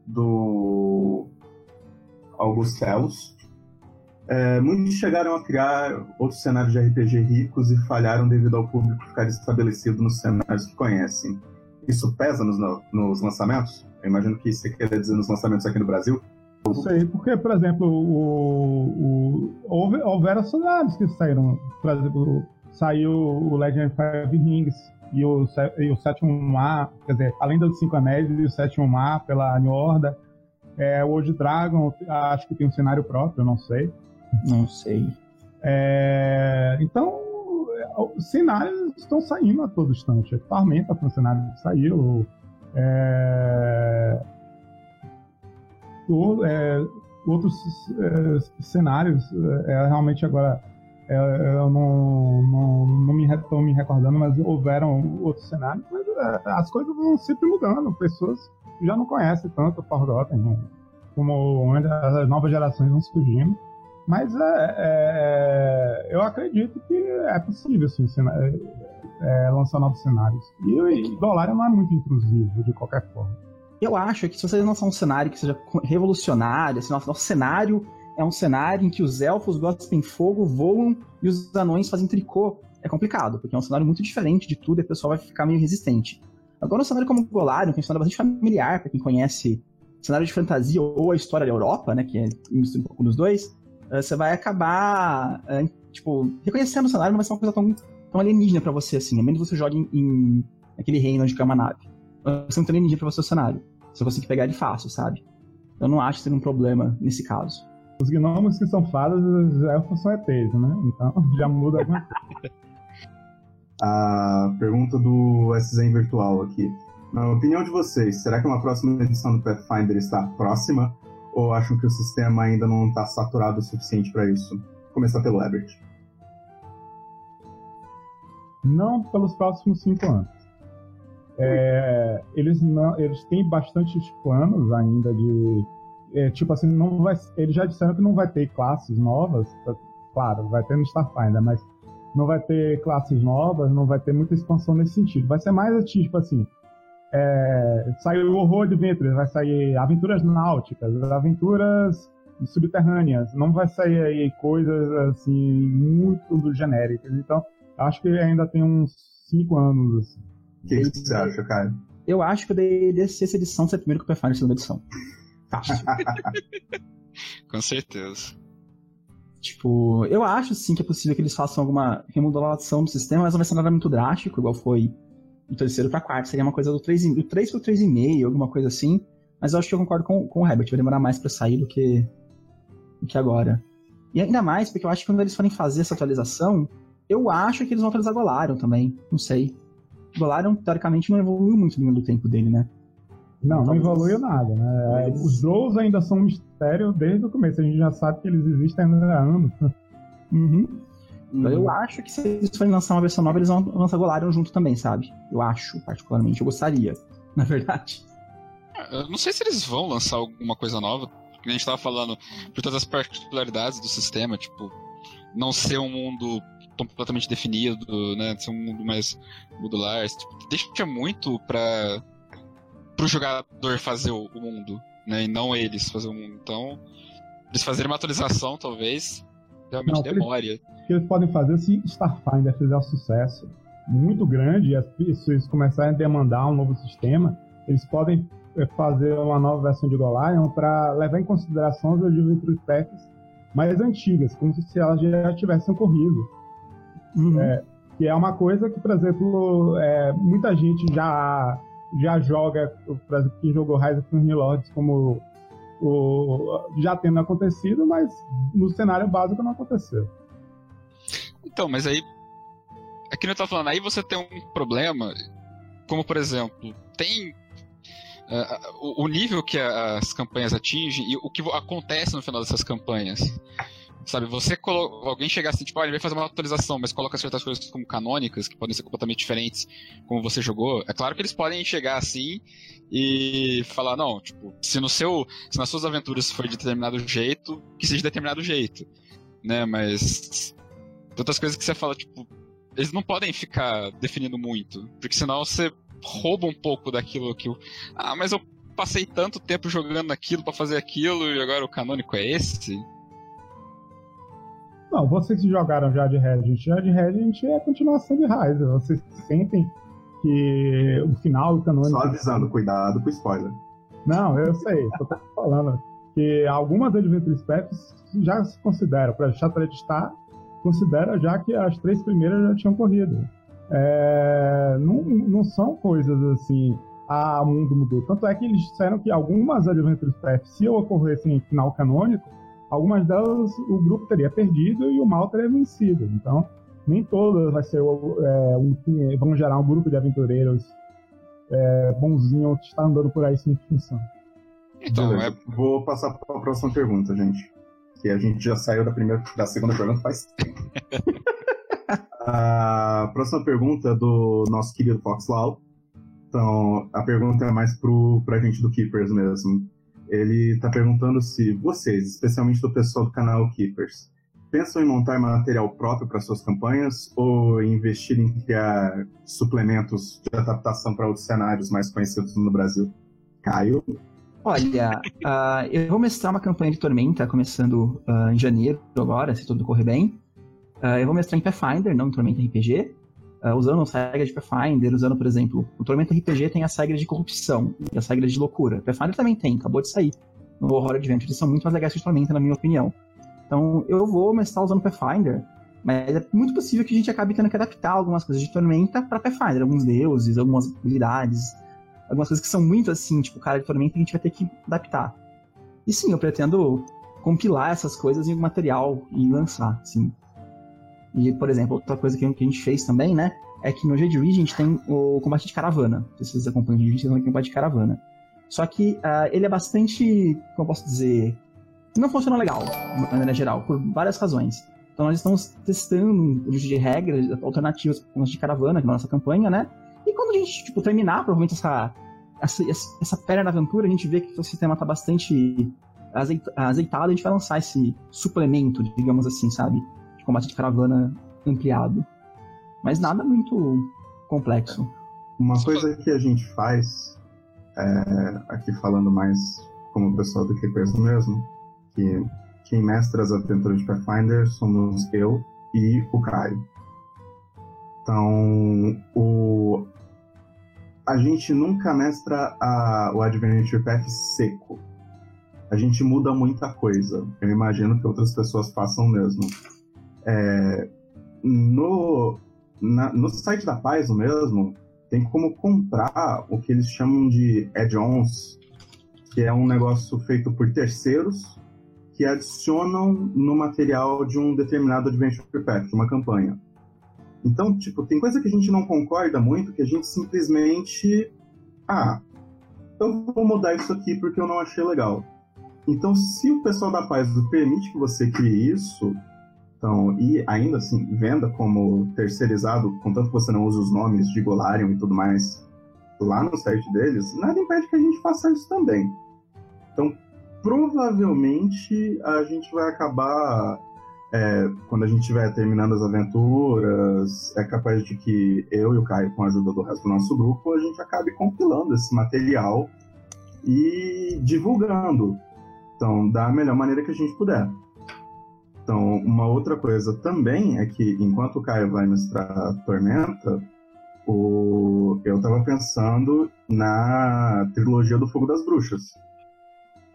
do Augustelos. É, muitos chegaram a criar outros cenários de RPG ricos e falharam devido ao público ficar estabelecido nos cenários que conhecem. Isso pesa nos, nos lançamentos? Eu imagino que você quer dizer nos lançamentos aqui no Brasil. Não sei, porque, por exemplo, o, o, houve, houveram cenários que saíram. Por exemplo, saiu o Legend of Five Rings e o, e o sétimo mar, quer dizer, além dos Cinco Anéis e o sétimo mar pela New Order. É, o Old Dragon, acho que tem um cenário próprio, não sei. Não sei. É, então, os cenários estão saindo a todo instante. Tormenta foi um cenário que saiu. É, é, outros é, cenários, é, é, realmente agora é, eu não, não, não me estou me recordando, mas houveram outros cenários, mas é, as coisas vão sempre mudando, pessoas já não conhecem tanto Forgotten, né? como onde as novas gerações vão surgindo. Mas é, é, é, eu acredito que é possível assim, é, lançar novos cenários. E o dólar não é muito intrusivo, de qualquer forma. Eu acho que se vocês lançar um cenário que seja revolucionário, assim, nosso, nosso cenário é um cenário em que os elfos gostam fogo, voam e os anões fazem tricô, é complicado, porque é um cenário muito diferente de tudo e o pessoal vai ficar meio resistente. Agora, um cenário como o Golarion, que é um cenário bastante familiar para quem conhece cenário de fantasia ou a história da Europa, né, que é um pouco dos dois, uh, você vai acabar, uh, tipo, reconhecendo o cenário, não vai ser uma coisa tão, tão alienígena para você, assim, a menos que você jogue em, em aquele reino onde é uma nave. Vai ser muito alienígena pra você o cenário. Você consegue pegar ele fácil, sabe? Eu não acho que seja um problema nesse caso. Os gnomos que são fadas, os elfos são ETs, né? Então já muda alguma coisa. A pergunta do SZen virtual aqui. Na opinião de vocês, será que uma próxima edição do Pathfinder está próxima? Ou acham que o sistema ainda não está saturado o suficiente para isso? Vou começar pelo Ebert. Não pelos próximos cinco anos. É, eles, não, eles têm bastantes planos ainda de. É, tipo assim, não vai, eles já disseram que não vai ter classes novas. Tá, claro, vai ter no Starfinder, mas não vai ter classes novas, não vai ter muita expansão nesse sentido. Vai ser mais tipo assim: é, saiu o Horror Adventure, vai sair aventuras náuticas, aventuras subterrâneas, não vai sair aí coisas assim muito genéricas. Então, acho que ainda tem uns 5 anos. Assim. O que, que, você acha, cara? Eu acho que eu deveria essa edição ser primeiro que o Pathfinder segunda edição. Fácil. Com certeza. Tipo, eu acho sim que é possível que eles façam alguma remodelação do sistema, mas não vai ser nada muito drástico, igual foi do terceiro para quarto. Seria uma coisa do 3, do 3 pro 3,5, alguma coisa assim. Mas eu acho que eu concordo com, com o Herbert, vai demorar mais para sair do que, do que agora. E ainda mais porque eu acho que quando eles forem fazer essa atualização, eu acho que eles vão atualizar Golarion também. Não sei. Golarion, teoricamente, não evoluiu muito no do tempo dele, né? Não, não evoluiu nada, né? Mas... Os Drows ainda são um mistério desde o começo. A gente já sabe que eles existem há anos. Uhum. Uhum. Eu acho que se eles forem lançar uma versão nova, eles vão lançar Golarion junto também, sabe? Eu acho, particularmente. Eu gostaria, na verdade. Eu não sei se eles vão lançar alguma coisa nova, porque a gente tava falando por todas as particularidades do sistema, tipo, não ser um mundo completamente definido, né? Ser um mundo mais modular. Tipo, deixa muito para pro jogador fazer o, o, mundo, né? E não eles fazer o mundo. Então, eles fazerem uma atualização, talvez, realmente não, demore. Eles, que eles podem fazer se Starfinder fizer um sucesso muito grande e as pessoas começarem a demandar um novo sistema, eles podem eh, fazer uma nova versão de Golarion para levar em consideração as Adventure Packs mais antigas, como se elas já tivessem ocorrido. Uhum. É, que é uma coisa que, por exemplo, é, muita gente já já joga, por exemplo, quem jogou Rise of the Lords como o, já tendo acontecido, mas no cenário básico não aconteceu. Então, mas aí. Aqui não tá falando, aí você tem um problema, como por exemplo, tem Uh, o, nível que as campanhas atingem e o que acontece no final dessas campanhas. Sabe, você colo... alguém chegar assim, tipo, ah, ele vai fazer uma atualização, mas coloca certas coisas como canônicas, que podem ser completamente diferentes, como você jogou. É claro que eles podem chegar assim e falar, não, tipo, se no seu. Se nas suas aventuras for de determinado jeito, que seja de determinado jeito. Né? Mas outras coisas que você fala, tipo, eles não podem ficar definindo muito, porque senão você rouba um pouco daquilo que. Ah, mas eu passei tanto tempo jogando aquilo para fazer aquilo e agora o canônico é esse? Não, vocês que jogaram já de Regent, já de Regent é a continuação de Rise. Vocês sentem que o final do canônico. Só avisando, cuidado com spoiler. Não, eu sei, tô falando que algumas Adventure Paths já se consideram, para Chattered está considera já que as três primeiras já tinham corrido. É, não, não são coisas assim, ah, o mundo mudou. Tanto é que eles disseram que algumas Adventures Path, se ocorressem em final canônico, algumas delas o grupo teria perdido e o mal teria vencido. Então, nem todas vai ser é, um, vão gerar um grupo de aventureiros é, bonzinho que está andando por aí sem função. Então, é... vou passar para a próxima pergunta, gente que a gente já saiu da primeira, da segunda pergunta faz tempo. a próxima pergunta é do nosso querido Fox Lau. Então, a pergunta é mais pro, pra gente do Keepers mesmo. Ele está perguntando se vocês, especialmente do pessoal do canal Keepers, pensam em montar material próprio para suas campanhas ou investir em criar suplementos de adaptação para outros cenários mais conhecidos no Brasil? Caio? Olha, uh, eu vou mestrar uma campanha de Tormenta começando uh, em janeiro agora, se tudo correr bem. Uh, eu vou mestrar em Pathfinder, não em Tormenta RPG, usando as regras de Pathfinder, usando, por exemplo, o Tormenta RPG tem as regras de corrupção e as regras de loucura. Pathfinder também tem, acabou de sair. No Horror Adventure, eles são muito mais legais que Tormenta, na minha opinião. Então, eu vou mestrar usando Pathfinder, mas é muito possível que a gente acabe tendo que adaptar algumas coisas de Tormenta para Pathfinder, alguns deuses, algumas habilidades, algumas coisas que são muito assim, tipo, cara de Tormenta, a gente vai ter que adaptar. E sim, eu pretendo compilar essas coisas em um material e lançar, sim. E, por exemplo, outra coisa que a gente fez também, né, é que no Ridge a gente tem o combate de caravana. Se vocês acompanham o Jade Ridge, tem o combate de caravana. Só que uh, ele é bastante, como eu posso dizer, não funciona legal, de maneira geral, por várias razões. Então nós estamos testando um uso de regras alternativas para de caravana na nossa campanha, né? E quando a gente tipo, terminar, provavelmente essa, essa, essa perna da aventura, a gente vê que o sistema está bastante azeitado, a gente vai lançar esse suplemento, digamos assim, sabe? Combate de caravana ampliado. Mas nada muito complexo. Uma coisa que a gente faz, é, aqui falando mais como pessoal do Keepers mesmo, que quem mestra as aventuras de Pathfinder somos eu e o Caio. Então, o... a gente nunca mestra a... o Adventure Path seco. A gente muda muita coisa. Eu imagino que outras pessoas façam mesmo. É... No... Na... no site da Paizo mesmo, tem como comprar o que eles chamam de add-ons, que é um negócio feito por terceiros que adicionam no material de um determinado Adventure Pack, de uma campanha. Então, tipo, tem coisa que a gente não concorda muito, que a gente simplesmente. Ah, eu vou mudar isso aqui porque eu não achei legal. Então, se o pessoal da Paz permite que você crie isso, então, e ainda assim, venda como terceirizado, contanto que você não use os nomes de Golarion e tudo mais lá no site deles, nada impede que a gente faça isso também. Então, provavelmente a gente vai acabar. É, quando a gente estiver terminando as aventuras, é capaz de que eu e o Caio, com a ajuda do resto do nosso grupo, a gente acabe compilando esse material e divulgando. Então, da melhor maneira que a gente puder. Então, uma outra coisa também é que, enquanto o Caio vai mestrar Tormenta, o... eu estava pensando na trilogia do Fogo das Bruxas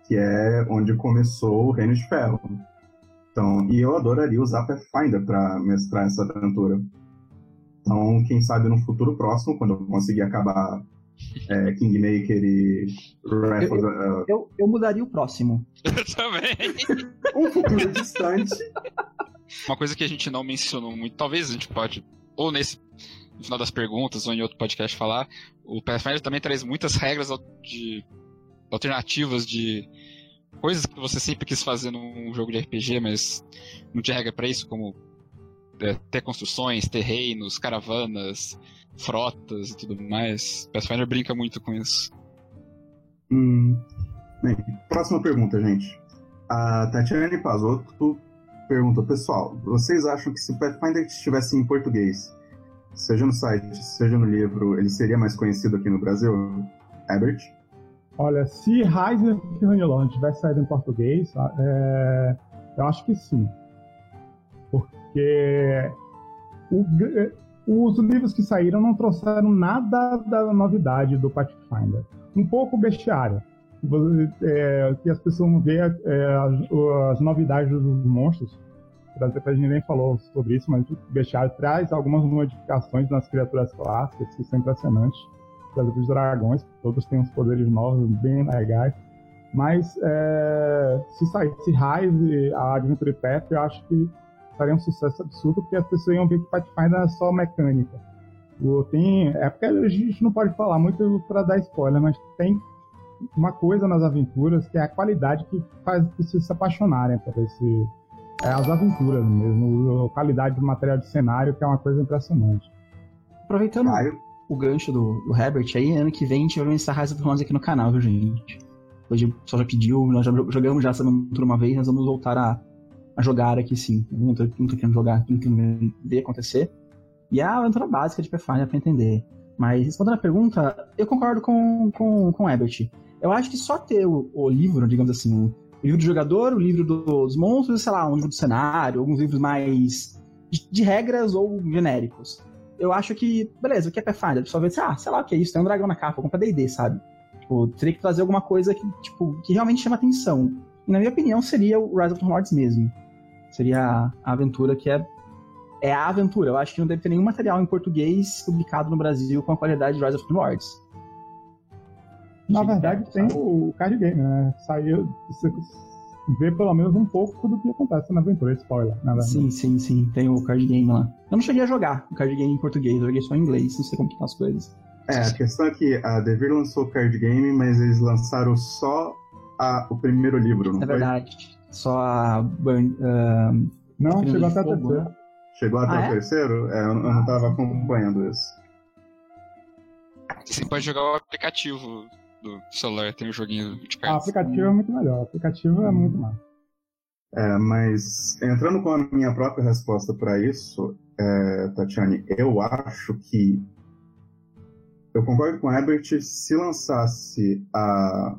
que é onde começou o Reino de Ferro. Então, e eu adoraria usar Pathfinder para mestrar essa aventura. Então, quem sabe no futuro próximo, quando eu conseguir acabar é, Kingmaker e eu, uh... eu, eu, mudaria o próximo. Eu também. um futuro distante. Uma coisa que a gente não mencionou muito, talvez a gente pode, ou nesse no final das perguntas, ou em outro podcast falar, o Pathfinder também traz muitas regras de alternativas de coisas que você sempre quis fazer num jogo de RPG, mas não tinha regra para isso, como ter construções, ter reinos, caravanas, frotas e tudo mais. Pathfinder brinca muito com isso. Hum. Bem, próxima pergunta, gente. A Tatiane Pazotto pergunta, pessoal, vocês acham que se Pathfinder estivesse em português, seja no site, seja no livro, ele seria mais conhecido aqui no Brasil? Herbert? Olha, se Heiser e Honeyland tivesse saído em português, é, eu acho que sim. Porque o, os livros que saíram não trouxeram nada da novidade do Pathfinder. Um pouco bestiário. É, que as pessoas vão ver é, as, as, novidades dos monstros. A gente nem falou sobre isso, mas o bestiário traz algumas modificações nas criaturas clássicas que são impressionantes dos dragões, todos têm uns poderes novos, bem legais. Mas é, se saísse Rise, a Adventure Path, eu acho que faria um sucesso absurdo, porque as pessoas iam ver que Pathfinder é só mecânica. Tem, é porque a gente não pode falar muito para dar spoiler, mas tem uma coisa nas aventuras que é a qualidade que faz pessoas se apaixonarem por esse. É, as aventuras mesmo, a qualidade do material de cenário, que é uma coisa impressionante. Aproveitando. Caio o gancho do, do Herbert aí, ano que vem a gente vai lançar Rise of the aqui no canal, viu, gente? Hoje o pessoal já pediu, nós já jogamos já essa aventura uma vez, nós vamos voltar a, jogar aqui sim. Não tô, não tô querendo jogar, não tô querendo ver acontecer. E é a aventura básica de Pathfinder pra entender. Mas respondendo a pergunta, eu concordo com, com, com o Ebert. Eu acho que só ter o, o livro, digamos assim, o livro do jogador, o livro do, dos monstros, sei lá, um livro do cenário, alguns livros mais de, de regras ou genéricos. Eu acho que, beleza, o que é Pathfinder? A pessoa vê, ah, sei lá o que é isso, tem um dragão na capa, compra D&D, sabe? Tipo, teria que trazer alguma coisa que, tipo, que realmente chama atenção. E na minha opinião seria o Rise of the Lords mesmo. Seria a aventura que é é a aventura. Eu acho que não deve ter nenhum material em português publicado no Brasil com a qualidade de Rise of the Lords. Na verdade, tem o card game, né? Saiu. Você vê pelo menos um pouco do que acontece na aventura, spoiler, na verdade. Sim, sim, sim. Tem o card game lá. Eu não cheguei a jogar o card game em português, eu joguei só em inglês, não sei como que tá as coisas. É, a questão é que a Devir lançou o card game, mas eles lançaram só a, o primeiro livro, não é foi? verdade. Só a. Uh, não, chegou até a Fogo, terceira. né? Chegou até Ah, o é? terceiro? É, eu, eu não tava acompanhando isso. Você pode jogar o aplicativo do celular, tem um joguinho de Ah, o cartas. aplicativo é muito melhor. O aplicativo é muito massa. É, mas entrando com a minha própria resposta para isso, é, Tatiane, eu acho que eu concordo com o Herbert se lançasse a,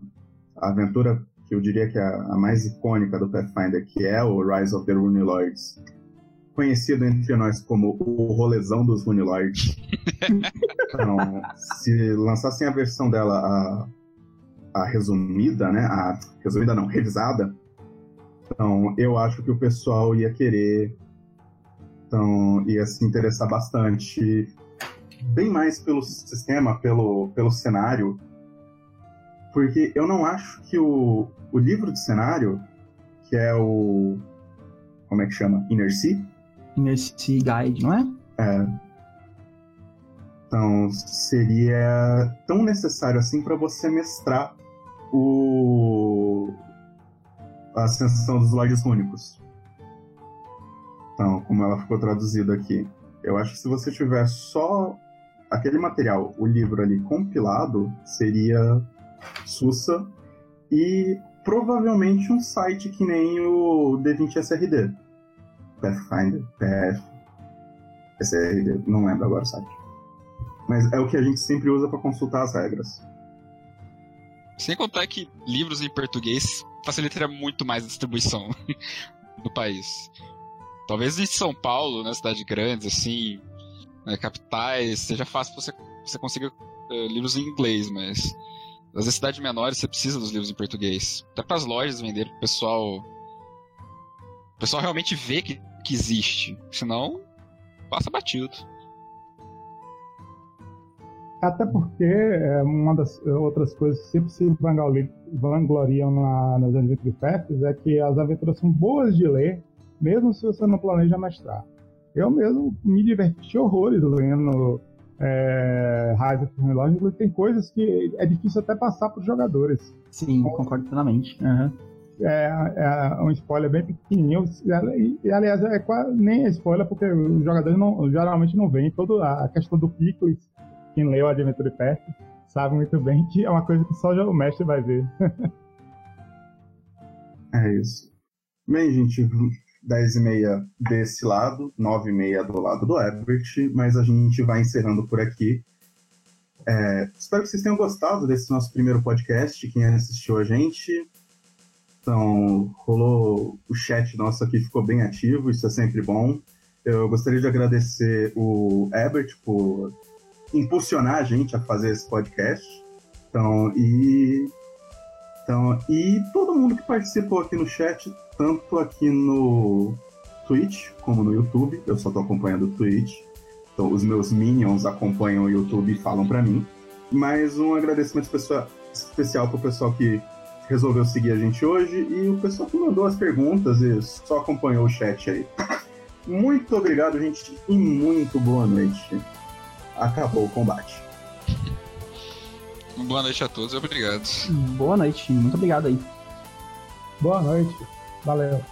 a aventura eu diria que é a, a mais icônica do Pathfinder, que é o Rise of the Rune Lords, conhecido entre nós como o rolezão dos Rune Lords. então, se lançassem a versão dela a, a resumida, né? A resumida não, revisada, então, eu acho que o pessoal ia querer. Então, ia se interessar bastante. Bem mais pelo sistema, pelo, pelo cenário. Porque eu não acho que o, o livro de cenário, que é o. Como é que chama? Inner Sea? Inner Sea Guide, não é? É. Então, seria tão necessário assim para você mestrar o a ascensão dos Lordes Únicos. Então, como ela ficou traduzida aqui. Eu acho que se você tiver só aquele material, o livro ali compilado, seria sussa e provavelmente um site que nem o D20 SRD. Pathfinder, PF, SRD, não lembro agora o site. Mas é o que a gente sempre usa para consultar as regras. Sem contar que livros em português facilitaria muito mais a distribuição no país. Talvez em São Paulo, na cidade grande, assim, né, capitais, seja fácil você, você consiga eh, livros em inglês, mas às vezes cidades menores você precisa dos livros em português. Até para as lojas venderem pro pessoal. O pessoal realmente vê que, que existe. Senão, passa batido. Até porque é, uma das outras coisas que sempre se vanglori- vangloriam na, nas Adventure Fest é que as aventuras são boas de ler, mesmo se você não planeja mestrar. Eu mesmo me diverti horrores lendo é, the Lord, inclusive tem coisas que é difícil até passar para os jogadores. Sim, concordo plenamente. Aham. É, é um spoiler bem pequenininho, e, e, aliás, é quase, nem é spoiler, porque os jogadores não, geralmente não veem toda a questão do picles quem leu Adventure Fest sabe muito bem que é uma coisa que só o mestre vai ver. É isso. Bem, gente, 10 e meia desse lado, 9 e meia do lado do Herbert, mas a gente vai encerrando por aqui. É, espero que vocês tenham gostado desse nosso primeiro podcast, quem assistiu a gente. Então, rolou o chat nosso aqui, ficou bem ativo, isso é sempre bom. Eu gostaria de agradecer o Herbert por impulsionar a gente a fazer esse podcast. Então, e então, e todo mundo que participou aqui no chat, tanto aqui no Twitch como no YouTube, eu só tô acompanhando o Twitch. Então, os meus minions acompanham o YouTube e falam pra mim. Mas um agradecimento especial pro pessoal que resolveu seguir a gente hoje e o pessoal que mandou as perguntas e só acompanhou o chat aí. Muito obrigado, gente, e muito boa noite. Acabou o combate. Boa noite a todos e obrigado. Boa noite, muito obrigado aí. Boa noite, valeu.